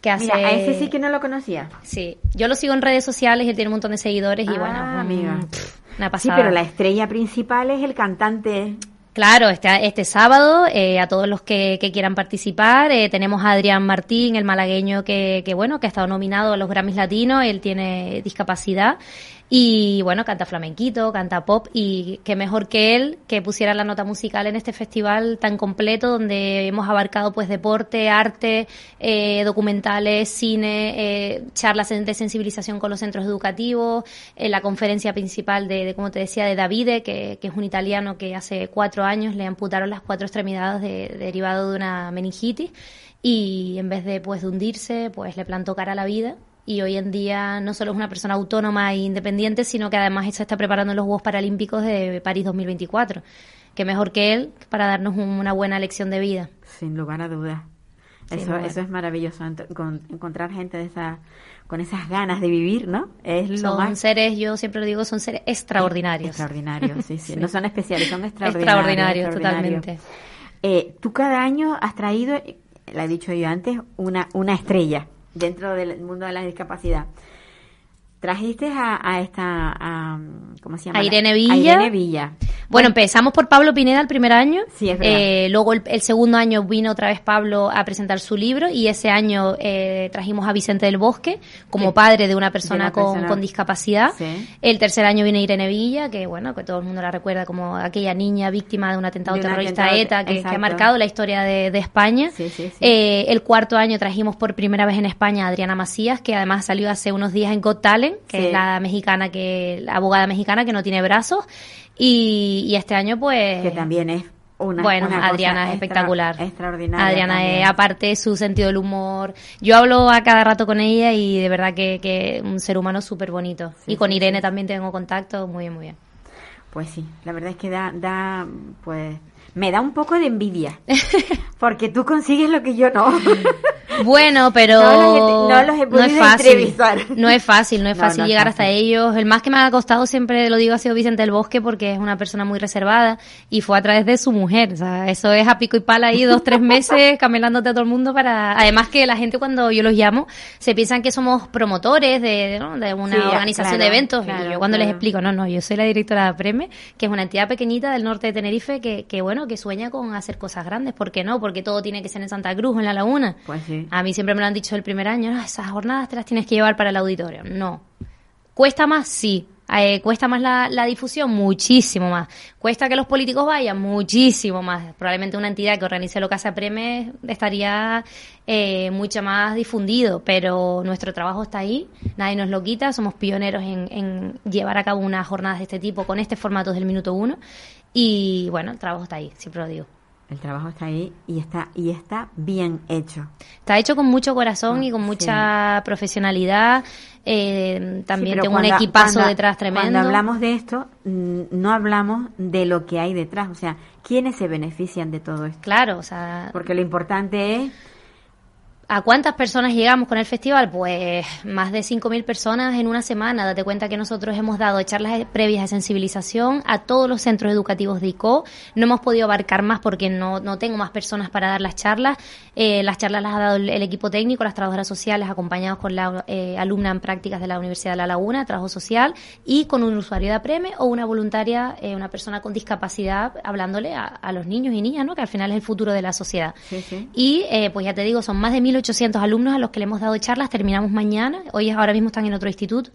Que hace... Mira, a ese sí que no lo conocía. Sí, yo lo sigo en redes sociales, él tiene un montón de seguidores y Ah, bueno, mm, amiga. pff, una Sí, pasada. pero la estrella principal es el cantante. Claro, este, este sábado, eh, a todos los que, que quieran participar, eh, tenemos a Adrián Martín, el malagueño que, que, bueno, que ha estado nominado a los Grammys Latinos, él tiene discapacidad y, bueno, canta flamenquito, canta pop y qué mejor que él que pusiera la nota musical en este festival tan completo donde hemos abarcado pues deporte, arte, eh, documentales, cine, eh, charlas de sensibilización con los centros educativos, eh, la conferencia principal de, de, como te decía, de Davide, que, que es un italiano que hace cuatro años le amputaron las cuatro extremidades de- derivado de una meningitis y en vez de pues de hundirse, pues le plantó cara a la vida y hoy en día no solo es una persona autónoma e independiente, sino que además se está preparando los Juegos Paralímpicos de París 2024. Que mejor que él para darnos un- una buena lección de vida. Sin lugar a dudas. Eso, eso es maravilloso, con- encontrar gente de esa, con esas ganas de vivir, ¿no? Es lo Son más seres, yo siempre lo digo, son seres extraordinarios. extraordinarios, sí, sí. Sí. No son especiales, son extraordinarios. Extraordinarios, extraordinarios. totalmente. Eh, tú cada año has traído, eh, la he dicho yo antes, una, una estrella dentro del mundo de la discapacidad. Trajiste a, a esta, a, ¿cómo se llama? A Irene A Villa. Irene Villa. Bueno, empezamos por Pablo Pineda el primer año. Sí, es verdad. Eh, luego el, el segundo año vino otra vez Pablo a presentar su libro y ese año eh, trajimos a Vicente del Bosque como Sí. padre de una persona, una con, persona- con discapacidad. Sí. El tercer año viene Irene Villa, que bueno, que todo el mundo la recuerda como aquella niña víctima de un atentado De un terrorista atentado- ETA que, que ha marcado la historia de, de España. Sí, sí, sí. Eh, el cuarto año trajimos por primera vez en España a Adriana Macías, que además salió hace unos días en Got Talent, que Sí. es la mexicana que, la abogada mexicana que no tiene brazos. Y, y este año, pues. que también es una bueno, una Adriana es extra- espectacular. extraordinaria Adriana, es, aparte, su sentido del humor. Yo hablo a cada rato con ella y de verdad que, que un ser humano súper bonito. Sí, y con sí, Irene sí. también tengo contacto, muy bien, muy bien. Pues sí, la verdad es que da, da, pues, me da un poco de envidia. Porque tú consigues lo que yo no. Bueno, pero no, los he, no es fácil. No es fácil, no es fácil llegar hasta ellos. El más que me ha costado, siempre lo digo, ha sido Vicente del Bosque porque es una persona muy reservada y fue a través de su mujer. O sea, eso es a pico y pala ahí dos, tres meses camelándote a todo el mundo para... Además que la gente cuando yo los llamo se piensan que somos promotores de, de una organización de eventos y yo cuando les explico, no, no, yo soy la directora de Preme, que es una entidad pequeñita del norte de Tenerife que, que bueno, que sueña con hacer cosas grandes. ¿Por qué no? Porque todo tiene que ser en Santa Cruz, en la laguna. Pues sí. A mí siempre me lo han dicho el primer año, esas jornadas te las tienes que llevar para el auditorio. No. ¿Cuesta más? Sí. Eh, ¿Cuesta más la, difusión? Muchísimo más. ¿Cuesta que los políticos vayan? Muchísimo más. Probablemente una entidad que organice lo que hace Preme estaría eh, mucho más difundido, pero nuestro trabajo está ahí, nadie nos lo quita, somos pioneros en, en llevar a cabo unas jornadas de este tipo con este formato del minuto uno y bueno, el trabajo está ahí, siempre lo digo. El trabajo está ahí y está y está bien hecho. Está hecho con mucho corazón y con mucha profesionalidad. Eh, también tengo un equipazo detrás tremendo. Cuando hablamos de esto, mm, no hablamos de lo que hay detrás, o sea, quiénes se benefician de todo esto. Claro, o sea, porque lo importante es ¿A cuántas personas llegamos con el festival? Pues más de 5.000 personas en una semana. Date cuenta que nosotros hemos dado charlas previas de sensibilización a todos los centros educativos de ICO. No hemos podido abarcar más porque no, no tengo más personas para dar las charlas. Eh, las charlas las ha dado el, equipo técnico, las trabajadoras sociales, acompañados con la eh, alumna en prácticas de la Universidad de La Laguna, trabajo social, y con un usuario de APREME o una voluntaria, eh, una persona con discapacidad, hablándole a, los niños y niñas, ¿no? que al final es el futuro de la sociedad. Y eh, pues ya te digo, son más de 1.000 800 alumnos a los que le hemos dado charlas, terminamos mañana, hoy ahora mismo están en otro instituto.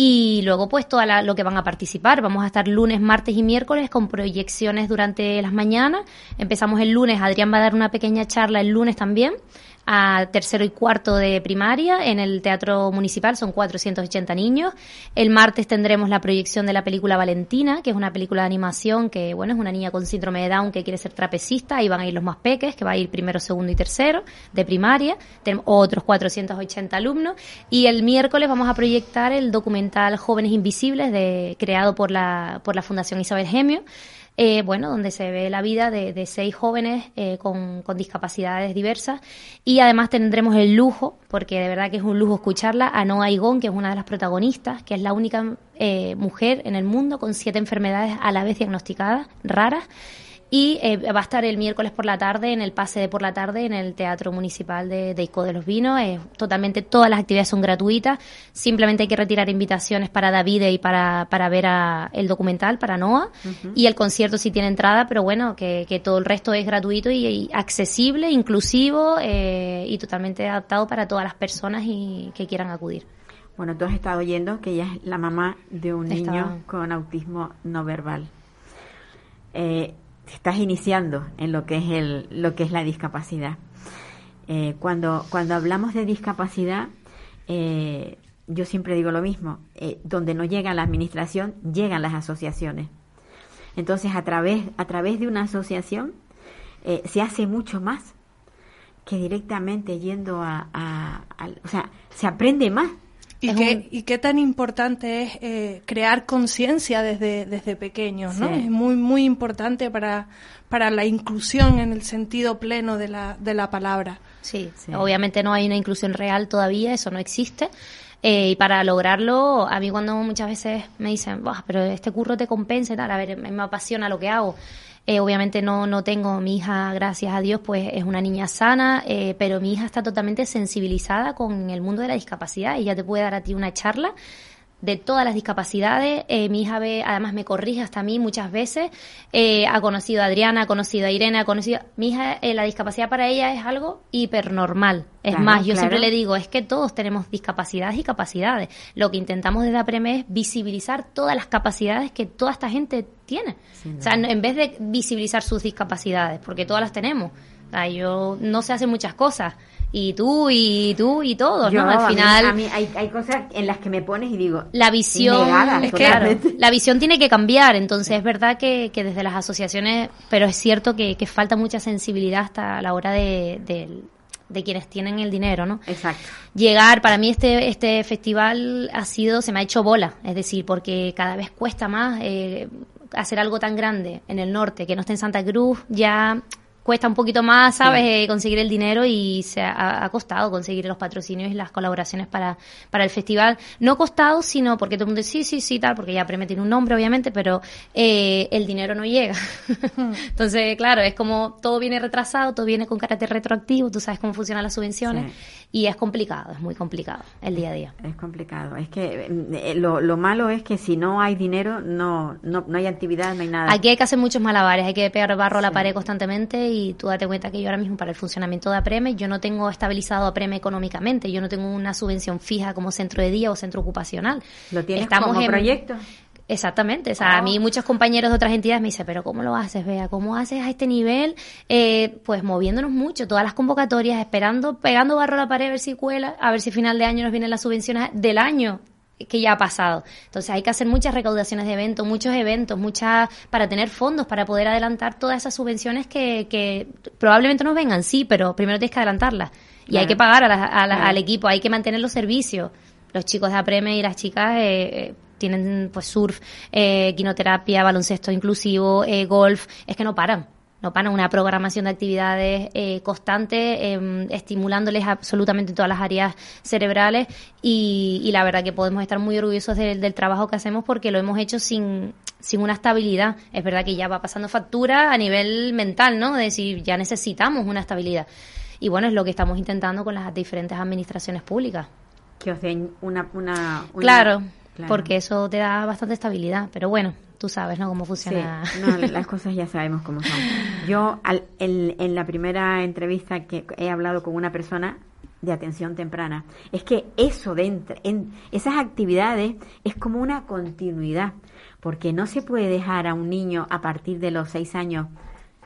Y luego, pues, todo lo que van a participar. Vamos a estar lunes, martes y miércoles con proyecciones durante las mañanas. Empezamos el lunes, Adrián va a dar una pequeña charla el lunes también a tercero y cuarto de primaria en el Teatro Municipal, son 480 niños. El martes tendremos la proyección de la película Valentina, que es una película de animación que, bueno, es una niña con síndrome de Down que quiere ser trapecista, ahí van a ir los más peques, que va a ir primero, segundo y tercero de primaria. Tenemos otros 480 alumnos. Y el miércoles vamos a proyectar el documental Jóvenes Invisibles, de, creado por la, por la Fundación Isabel Gemio eh, bueno, donde se ve la vida de, seis jóvenes eh, con, discapacidades diversas. Y además tendremos el lujo, porque de verdad que es un lujo escucharla, a Noa Igón, que es una de las protagonistas, que es la única eh, mujer en el mundo con siete enfermedades a la vez diagnosticadas, raras, y eh, va a estar el miércoles por la tarde en el pase de por la tarde en el Teatro Municipal de, de Ico de los Vinos. totalmente todas las actividades son gratuitas. Simplemente hay que retirar invitaciones para David y para, para ver el documental, para Noah. Y el concierto sí tiene entrada, pero bueno, que, que todo el resto es gratuito y, accesible, inclusivo eh, y totalmente adaptado para todas las personas y, que quieran acudir. Bueno, tú has estado oyendo que ella es la mamá de un niño con autismo no verbal. Eh, estás iniciando en lo que es el, lo que es la discapacidad. Eh, cuando, cuando hablamos de discapacidad, eh, yo siempre digo lo mismo, eh, donde no llega la administración, llegan las asociaciones. Entonces, a través, a través de una asociación se hace mucho más que directamente yendo a, a, o sea, se aprende más y, qué, y qué tan importante es eh, crear conciencia desde, desde pequeños, ¿no? Es muy, muy importante para, para la inclusión en el sentido pleno de la, de la palabra. Sí, obviamente no hay una inclusión real todavía, eso no existe. Eh, y para lograrlo, a mí cuando muchas veces me dicen, pero este curro te compensa y tal, a ver, me apasiona lo que hago. Eh, obviamente no, no tengo mi hija, gracias a Dios, pues es una niña sana, eh, pero mi hija está totalmente sensibilizada con el mundo de la discapacidad. Ella te puede dar a ti una charla de todas las discapacidades. Eh, mi hija ve, además me corrige hasta a mí muchas veces. Eh, ha conocido a Adriana, ha conocido a Irene, ha conocido. Mi hija, eh, la discapacidad para ella es algo hipernormal. Es más, yo siempre le digo, es que todos tenemos discapacidades y capacidades. Lo que intentamos desde APREME es visibilizar todas las capacidades que toda esta gente tiene. o sea, en vez de visibilizar sus discapacidades, porque todas las tenemos. O yo no sé hacer muchas cosas y tú y tú y todos, ¿no? Al final a mí, hay, hay, cosas en las que me pones y digo la visión es que, la visión tiene que cambiar, entonces es verdad que, que desde las asociaciones, pero es cierto que, que falta mucha sensibilidad hasta la hora de, de, de quienes tienen el dinero, ¿no? Exacto. Llegar, para mí este, este festival ha sido, se me ha hecho bola, es decir, porque cada vez cuesta más, eh, hacer algo tan grande en el norte que no esté en Santa Cruz, ya cuesta un poquito más, ¿sabes? Eh, conseguir el dinero y se ha, costado conseguir los patrocinios y las colaboraciones para, para el festival. No costado, sino porque todo el mundo dice sí, sí, sí, tal, porque ya Preme tiene un nombre, obviamente, pero eh, el dinero no llega. Entonces, claro, es como todo viene retrasado, todo viene con carácter retroactivo, tú sabes cómo funcionan las subvenciones y es complicado, es muy complicado el día a día. Es complicado. Es que eh, lo, lo malo es que si no hay dinero, no, no, no hay actividad, no hay nada. Aquí hay que hacer muchos malabares, hay que pegar barro a la pared constantemente y tú date cuenta que yo ahora mismo para el funcionamiento de APREME, yo no tengo estabilizado APREME económicamente, yo no tengo una subvención fija como centro de día o centro ocupacional. ¿Lo tienes Estamos como en, proyecto? Exactamente, o sea, a mí oh. muchos compañeros de otras entidades me dicen, pero ¿cómo lo haces, Vea? ¿Cómo haces a este nivel? Eh, pues moviéndonos mucho, todas las convocatorias, esperando, pegando barro a la pared a ver si cuela, a ver si final de año nos vienen las subvenciones del año que ya ha pasado. Entonces hay que hacer muchas recaudaciones de eventos, muchos eventos, muchas para tener fondos para poder adelantar todas esas subvenciones que, que probablemente nos vengan, sí, pero primero tienes que adelantarlas. Y hay que pagar al equipo, hay que mantener los servicios. Los chicos de APREME y las chicas eh, eh, tienen pues surf, eh, quinoterapia, baloncesto inclusivo, eh, golf, es que no paran no para una programación de actividades eh, constante, em, estimulándoles absolutamente todas las áreas cerebrales y, la verdad que podemos estar muy orgullosos del trabajo que hacemos porque lo hemos hecho sin, sin una estabilidad. Es verdad que ya va pasando factura a nivel mental, ¿no? De decir, ya necesitamos una estabilidad. Y bueno, es lo que estamos intentando con las diferentes administraciones públicas. Que os den una, una, claro, porque eso te da bastante estabilidad. Pero bueno, tú sabes, ¿no? Cómo funciona. no, las cosas ya sabemos cómo son. Yo, al, en, la primera entrevista que he hablado con una persona de atención temprana, es que eso dentro, en esas actividades es como una continuidad, porque no se puede dejar a un niño a partir de los seis años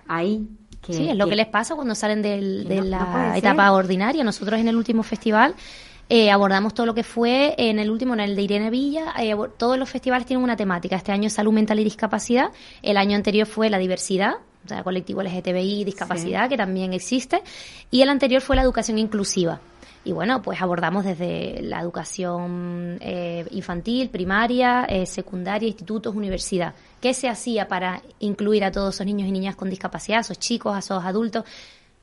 ahí que, sí, es lo que, les pasa cuando salen de la etapa ordinaria. Nosotros en el último festival eh, abordamos todo lo que fue en el último, en el de Irene Villa. Eh, todos los festivales tienen una temática. Este año es salud mental y discapacidad. El año anterior fue la diversidad, o sea, colectivo LGTBI y discapacidad, que también existe. Y el anterior fue la educación inclusiva. Y bueno, pues abordamos desde la educación eh, infantil, primaria, secundaria, institutos, universidad. ¿Qué se hacía para incluir a todos esos niños y niñas con discapacidad, a esos chicos, a esos adultos?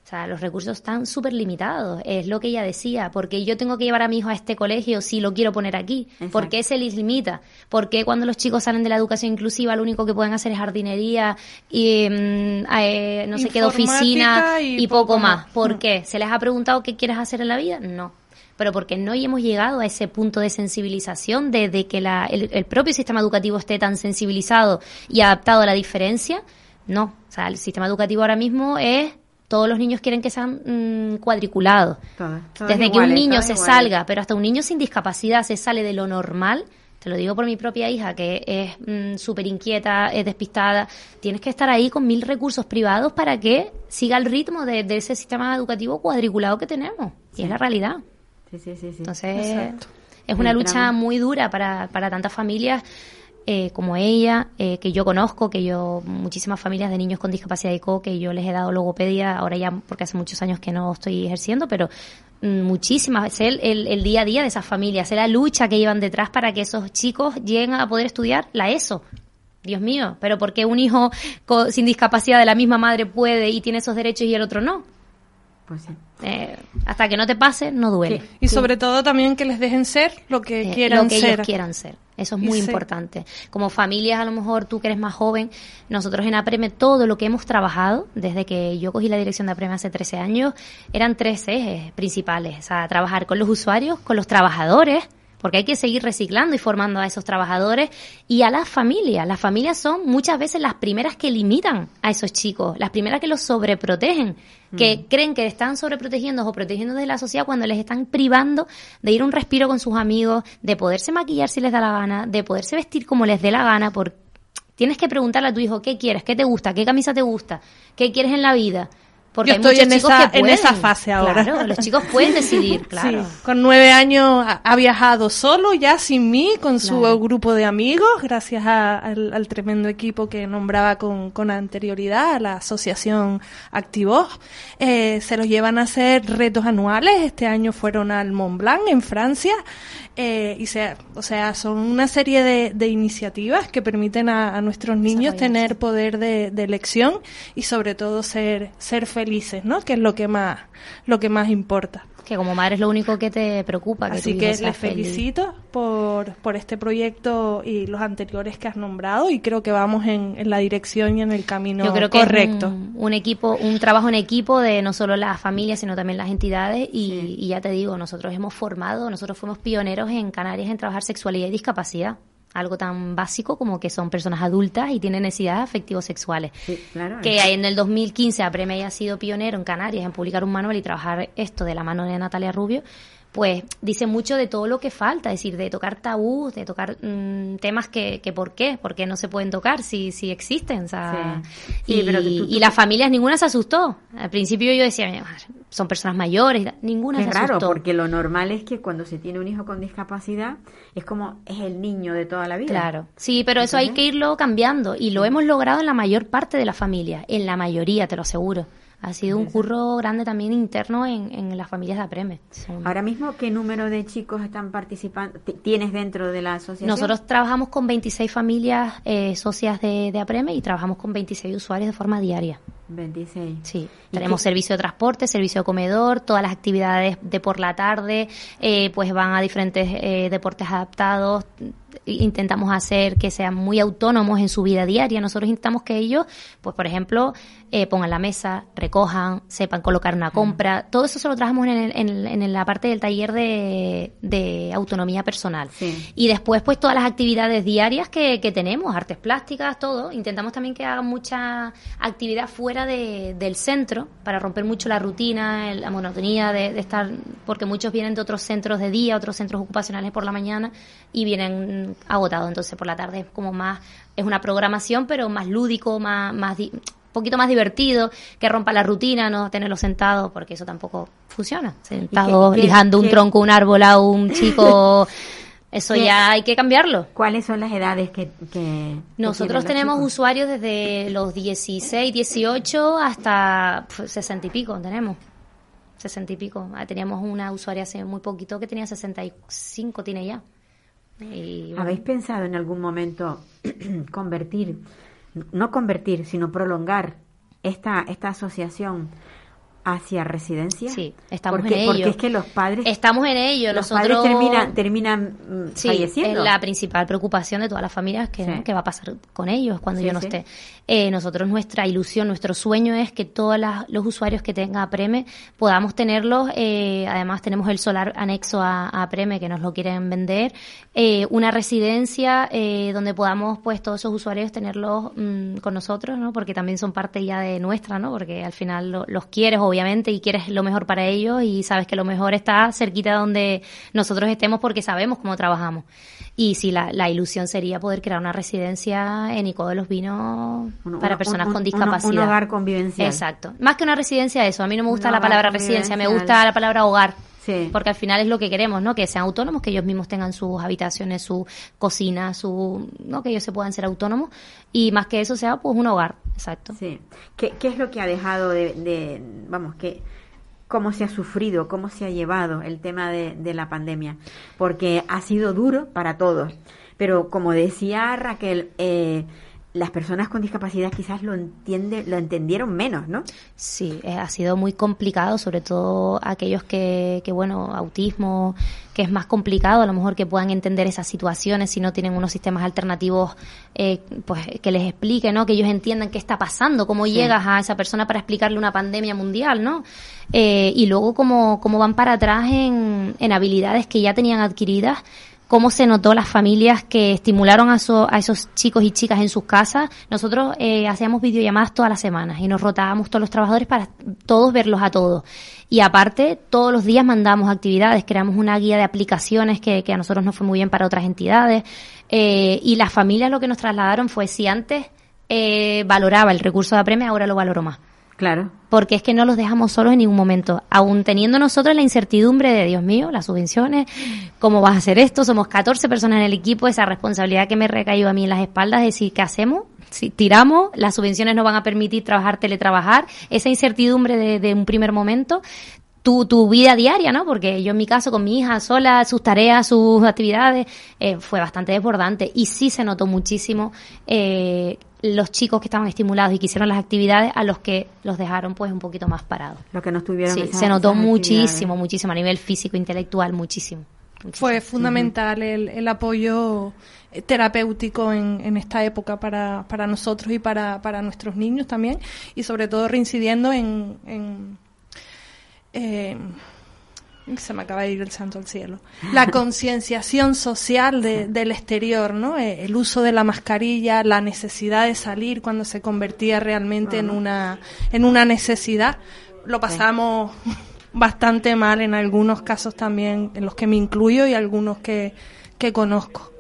O sea, los recursos están súper limitados, es lo que ella decía, porque yo tengo que llevar a mi hijo a este colegio si lo quiero poner aquí, ¿por qué se les limita? ¿Por qué cuando los chicos salen de la educación inclusiva lo único que pueden hacer es jardinería y mm, eh, no sé qué, oficina y, poco, más? ¿Por qué? ¿Se les ha preguntado qué quieres hacer en la vida? No pero porque no hemos llegado a ese punto de sensibilización, de, que el, el, propio sistema educativo esté tan sensibilizado y adaptado a la diferencia, no. O sea, el sistema educativo ahora mismo es todos los niños quieren que sean mm, cuadriculados. Desde que un niño se salga, pero hasta un niño sin discapacidad se sale de lo normal, te lo digo por mi propia hija, que es mm, súper inquieta, es despistada, tienes que estar ahí con mil recursos privados para que siga el ritmo de, ese sistema educativo cuadriculado que tenemos. Y es la realidad. Sí, sí, sí. Entonces, es una lucha muy dura para, para tantas familias eh, como ella, eh, que yo conozco, que yo, muchísimas familias de niños con discapacidad de CO, que yo les he dado logopedia, ahora ya porque hace muchos años que no estoy ejerciendo, pero mm, muchísimas, es el, el, día a día de esas familias, es la lucha que llevan detrás para que esos chicos lleguen a poder estudiar la ESO. Dios mío, pero ¿por qué un hijo sin discapacidad de la misma madre puede y tiene esos derechos y el otro no? Pues sí. Eh, hasta que no te pase, no duele. Y sobre todo también que les dejen ser lo que eh, quieran lo que ser. Ellos quieran ser. Eso es muy importante. Como familias, a lo mejor tú que eres más joven, nosotros en APREME todo lo que hemos trabajado, desde que yo cogí la dirección de APREME hace 13 años, eran tres ejes principales. O sea, trabajar con los usuarios, con los trabajadores, porque hay que seguir reciclando y formando a esos trabajadores y a las familias. Las familias son muchas veces las primeras que limitan a esos chicos, las primeras que los sobreprotegen, que mm. creen que están sobreprotegiendo o protegiendo de la sociedad cuando les están privando de ir un respiro con sus amigos, de poderse maquillar si les da la gana, de poderse vestir como les dé la gana, porque tienes que preguntarle a tu hijo qué quieres, qué te gusta, qué camisa te gusta, qué quieres en la vida. Porque Yo estoy en esa, en esa fase ahora. Claro, los chicos pueden decidir, claro. con nueve años ha viajado solo, ya sin mí, con su grupo de amigos, gracias al, tremendo equipo que nombraba con, con anterioridad, la asociación Activos. Eh, se los llevan a hacer retos anuales. Este año fueron al Mont Blanc, en Francia. Eh, y sea, o sea, son una serie de, de iniciativas que permiten a, nuestros niños tener poder de, de, elección y sobre todo ser, ser felices, ¿no? Que es lo que más, lo que más importa que como madre es lo único que te preocupa. Así que les felicito por, por este proyecto y los anteriores que has nombrado y creo que vamos en, en la dirección y en el camino Yo creo que correcto. un, un, equipo, un trabajo en equipo de no solo las familias sino también las entidades y, y ya te digo, nosotros hemos formado, nosotros fuimos pioneros en Canarias en trabajar sexualidad y discapacidad algo tan básico como que son personas adultas y tienen necesidades afectivos sexuales. que en el 2015 APREME haya sido pionero en Canarias en publicar un manual y trabajar esto de la mano de Natalia Rubio, pues dice mucho de todo lo que falta, es decir, de tocar tabús, de tocar mm, temas que, que por qué, porque no se pueden tocar si, si existen. y, y las familias, ninguna se asustó. Al principio yo decía, son personas mayores, ninguna se raro, porque lo normal es que cuando se tiene un hijo con discapacidad es como es el niño de toda la vida. Claro, sí, pero eso hay que irlo cambiando y lo hemos logrado en la mayor parte de la familia, en la mayoría, te lo aseguro ha sido un curro grande también interno en, en las familias de APREME. Ahora mismo, ¿qué número de chicos están participando? ¿Tienes dentro de la asociación? Nosotros trabajamos con 26 familias eh, socias de, de APREME y trabajamos con 26 usuarios de forma diaria. 26. Sí, tenemos servicio de transporte, servicio de comedor, todas las actividades de por la tarde, eh, pues van a diferentes eh, deportes adaptados, intentamos hacer que sean muy autónomos en su vida diaria. Nosotros intentamos que ellos, pues por ejemplo, eh, pongan la mesa, recojan, sepan colocar una compra. Todo eso se lo trabajamos en, en, la parte del taller de, de autonomía personal. Y después, pues todas las actividades diarias que, que, tenemos, artes plásticas, todo. Intentamos también que hagan mucha actividad fuera de, del centro para romper mucho la rutina, la monotonía de, de estar, porque muchos vienen de otros centros de día, otros centros ocupacionales por la mañana y vienen agotados. Entonces, por la tarde es como más, es una programación, pero más lúdico, más, más poquito más divertido, que rompa la rutina, no tenerlo sentado, porque eso tampoco funciona. Sentado, lijando un tronco, un árbol a un chico. Eso ya hay que cambiarlo. ¿Cuáles son las edades que... Nosotros tenemos usuarios desde los 16, 18 hasta 60 y pico, tenemos. 60 y pico. Ah, teníamos una usuaria hace muy poquito que tenía 65, tiene ya. ¿Habéis pensado en algún momento convertir no convertir, sino prolongar esta, esta asociación hacia residencia? Sí, estamos en ello. Porque es que los padres... Estamos en ello. Los padres terminan, terminan mm, sí, falleciendo. es la principal preocupación de todas las familias que, va a pasar con ellos cuando yo no esté. Eh, nosotros, nuestra ilusión, nuestro sueño es que todos los usuarios que tenga Preme podamos tenerlos. Eh, además, tenemos el solar anexo a, a Preme que nos lo quieren vender. Eh, una residencia donde podamos, pues, todos esos usuarios tenerlos mm, con nosotros, ¿no? Porque también son parte ya de nuestra, ¿no? Porque al final los quieres, obviamente y quieres lo mejor para ellos y sabes que lo mejor está cerquita donde nosotros estemos porque sabemos cómo trabajamos. Y sí, la, la ilusión sería poder crear una residencia en Ico de los Vinos para personas con discapacidad. Un, hogar convivencial. Exacto. Más que una residencia, eso. A mí no me gusta la palabra residencia, me gusta la palabra hogar. Sí. Porque al final es lo que queremos, ¿no? Que sean autónomos, que ellos mismos tengan sus habitaciones, su cocina, su, ¿no? Que ellos se puedan ser autónomos. Y más que eso sea, pues, un hogar. Exacto. Sí. ¿Qué, qué es lo que ha dejado de, de vamos, que, cómo se ha sufrido, cómo se ha llevado el tema de, de la pandemia? Porque ha sido duro para todos. Pero como decía Raquel, eh, las personas con discapacidad quizás lo entiende, lo entendieron menos, ¿no? Sí, eh, ha sido muy complicado, sobre todo aquellos que, que, bueno, autismo, que es más complicado a lo mejor que puedan entender esas situaciones si no tienen unos sistemas alternativos, eh, pues que les explique, ¿no? Que ellos entiendan qué está pasando, cómo llegas a esa persona para explicarle una pandemia mundial, ¿no? Eh, y luego cómo, cómo van para atrás en, en habilidades que ya tenían adquiridas cómo se notó las familias que estimularon a, a esos chicos y chicas en sus casas. Nosotros eh, hacíamos videollamadas todas las semanas y nos rotábamos todos los trabajadores para todos verlos a todos. Y aparte, todos los días mandamos actividades, creamos una guía de aplicaciones que, que a nosotros nos fue muy bien para otras entidades. Eh, y las familias lo que nos trasladaron fue si antes eh, valoraba el recurso de apremio, ahora lo valoro más. Claro. Porque es que no los dejamos solos en ningún momento. Aún teniendo nosotros la incertidumbre de, Dios mío, las subvenciones, ¿cómo vas a hacer esto? Somos 14 personas en el equipo, esa responsabilidad que me recayó a mí en las espaldas, de decir, ¿qué hacemos? Si tiramos, las subvenciones no van a permitir trabajar, teletrabajar, esa incertidumbre de, de un primer momento, tu, tu vida diaria, ¿no? Porque yo en mi caso con mi hija sola, sus tareas, sus actividades, eh, fue bastante desbordante y sí se notó muchísimo eh, los chicos que estaban estimulados y que hicieron las actividades a los que los dejaron pues un poquito más parados. Los que no estuvieron. Sí, se notó muchísimo, muchísimo a nivel físico, intelectual, muchísimo. Fue fundamental el, el, apoyo eh, terapéutico en, en esta época para, para nosotros y para, para nuestros niños también y sobre todo reincidiendo en, en eh, se me acaba de ir el santo al cielo, la concienciación social de, del exterior, ¿no? Eh, el uso de la mascarilla, la necesidad de salir cuando se convertía realmente en una en una necesidad. Lo pasamos bastante mal en algunos casos también, en los que me incluyo y algunos que, que conozco.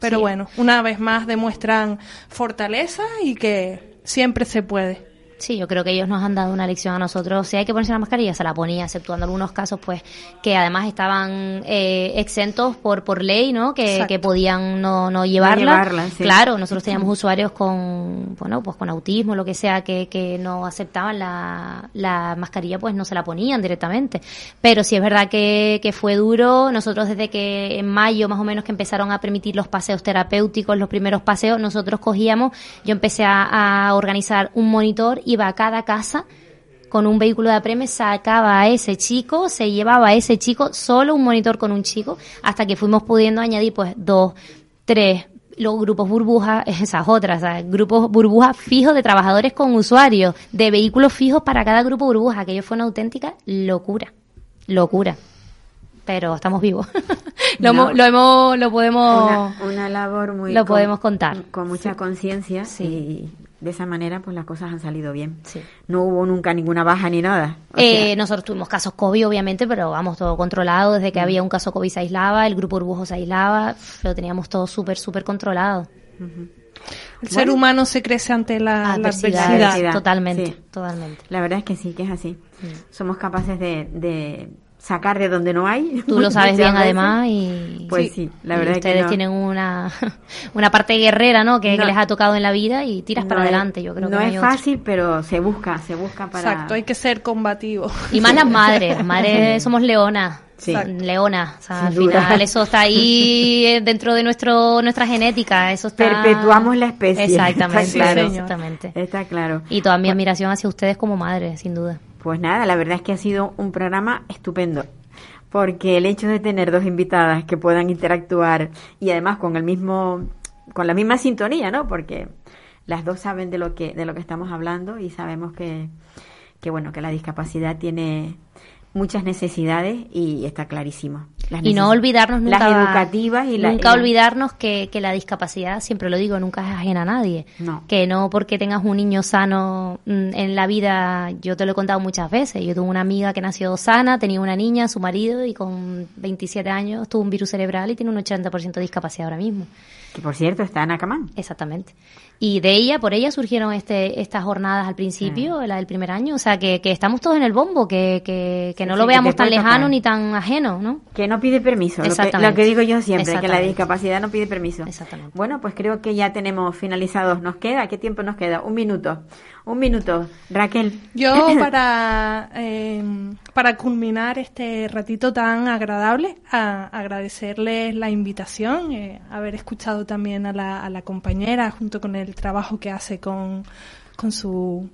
Pero sí. bueno, una vez más demuestran fortaleza y que siempre se puede. Sí, yo creo que ellos nos han dado una lección a nosotros. Si hay que ponerse la mascarilla, se la ponía, exceptuando algunos casos, pues, que además estaban eh, exentos por por ley, ¿no? Que, que podían no, no llevarla. No llevarla sí. Claro, nosotros teníamos usuarios con, bueno, pues con autismo, lo que sea, que, que no aceptaban la, la mascarilla, pues no se la ponían directamente. Pero sí es verdad que, que fue duro. Nosotros desde que en mayo, más o menos, que empezaron a permitir los paseos terapéuticos, los primeros paseos, nosotros cogíamos, yo empecé a, a organizar un monitor y iba a cada casa con un vehículo de apremio, sacaba a ese chico, se llevaba a ese chico, solo un monitor con un chico, hasta que fuimos pudiendo añadir pues dos, tres, los grupos burbujas, esas otras, ¿sabes? grupos burbujas fijos de trabajadores con usuarios, de vehículos fijos para cada grupo burbuja, aquello fue una auténtica locura, locura pero estamos vivos. lo, no. lo, hemos, lo podemos. Una, una labor muy. Lo con, podemos contar. Con mucha sí. conciencia sí. De esa manera pues las cosas han salido bien. Sí. No hubo nunca ninguna baja ni nada. Eh, sea... nosotros tuvimos casos COVID obviamente, pero vamos, todo controlado. Desde que mm. había un caso COVID se aislaba, el grupo burbujo se aislaba, lo teníamos todo súper, súper controlado. Uh -huh. El bueno, ser humano se crece ante la adversidad. La adversidad. Totalmente, sí. totalmente. La verdad es que sí, que es así. Sí. Somos capaces de, de sacar de donde no hay. Tú lo sabes bien además y pues sí, sí la verdad y ustedes es que no. tienen una una parte guerrera, ¿no? Que, no. que, les ha tocado en la vida y tiras no para es, adelante, yo creo no que es fácil, pero se busca, se busca para Exacto, hay que ser combativo. Y más las madres, las madres somos leonas. Sí. Leona, o sea, al final eso está ahí dentro de nuestro nuestra genética, eso está perpetuamos la especie. Exactamente, está claro, exactamente. Está claro. Y toda mi admiración hacia ustedes como madres, sin duda. Pues nada, la verdad es que ha sido un programa estupendo porque el hecho de tener dos invitadas que puedan interactuar y además con el mismo con la misma sintonía, ¿no? Porque las dos saben de lo que de lo que estamos hablando y sabemos que que bueno, que la discapacidad tiene muchas necesidades y está clarísimo. Las y no olvidarnos nunca las educativas y nunca la, olvidarnos que, que, la discapacidad, siempre lo digo, nunca es ajena a nadie. No. Que no porque tengas un niño sano mm, en la vida, yo te lo he contado muchas veces. Yo tuve una amiga que nació sana, tenía una niña, su marido, y con 27 años tuvo un virus cerebral y tiene un 80% de discapacidad ahora mismo. Que por cierto está en Acamán. Exactamente. Y de ella, por ella surgieron este, estas jornadas al principio, sí. la del primer año. O sea, que, que, estamos todos en el bombo, que, que, que no sí, lo veamos tan lejano tocar. ni tan ajeno, ¿no? Que no pide permiso. Lo que, lo que digo yo siempre, que la discapacidad no pide permiso. Exactamente. Bueno, pues creo que ya tenemos finalizados. ¿Nos queda? ¿Qué tiempo nos queda? Un minuto. Un minuto. Raquel. Yo, para, eh, para culminar este ratito tan agradable, a agradecerles la invitación, eh, haber escuchado también a la, a la compañera junto con el trabajo que hace con, con su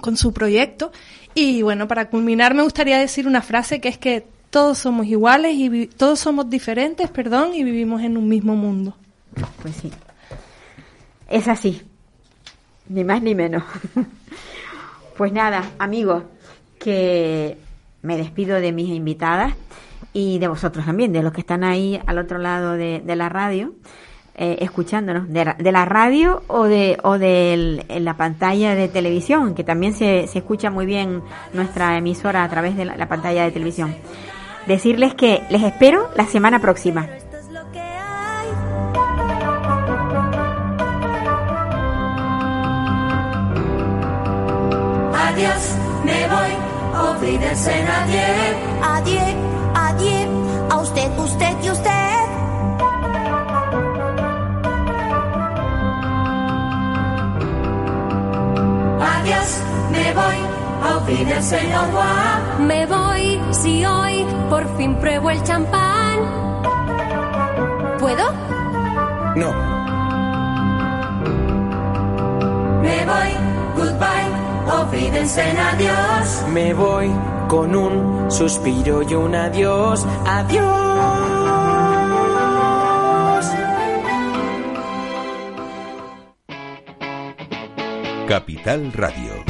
con su proyecto y bueno para culminar me gustaría decir una frase que es que todos somos iguales y todos somos diferentes perdón y vivimos en un mismo mundo pues sí es así ni más ni menos. Pues nada amigos que me despido de mis invitadas y de vosotros también de los que están ahí al otro lado de, la radio eh, escuchándonos. De la, de la, radio o de o de la pantalla de televisión que también se, se, escucha muy bien nuestra emisora a través de la, pantalla de televisión. Decirles que les espero la semana próxima Adiós, me voy, olvídense nadie. Adiós, adiós, a usted, usted y usted. Adiós, me voy, olvídense señor Me voy, si hoy por fin pruebo el champán. ¿Puedo? No. Me voy, goodbye, olvídense en adiós. Me voy con un suspiro y un adiós. Adiós. Capital Radio.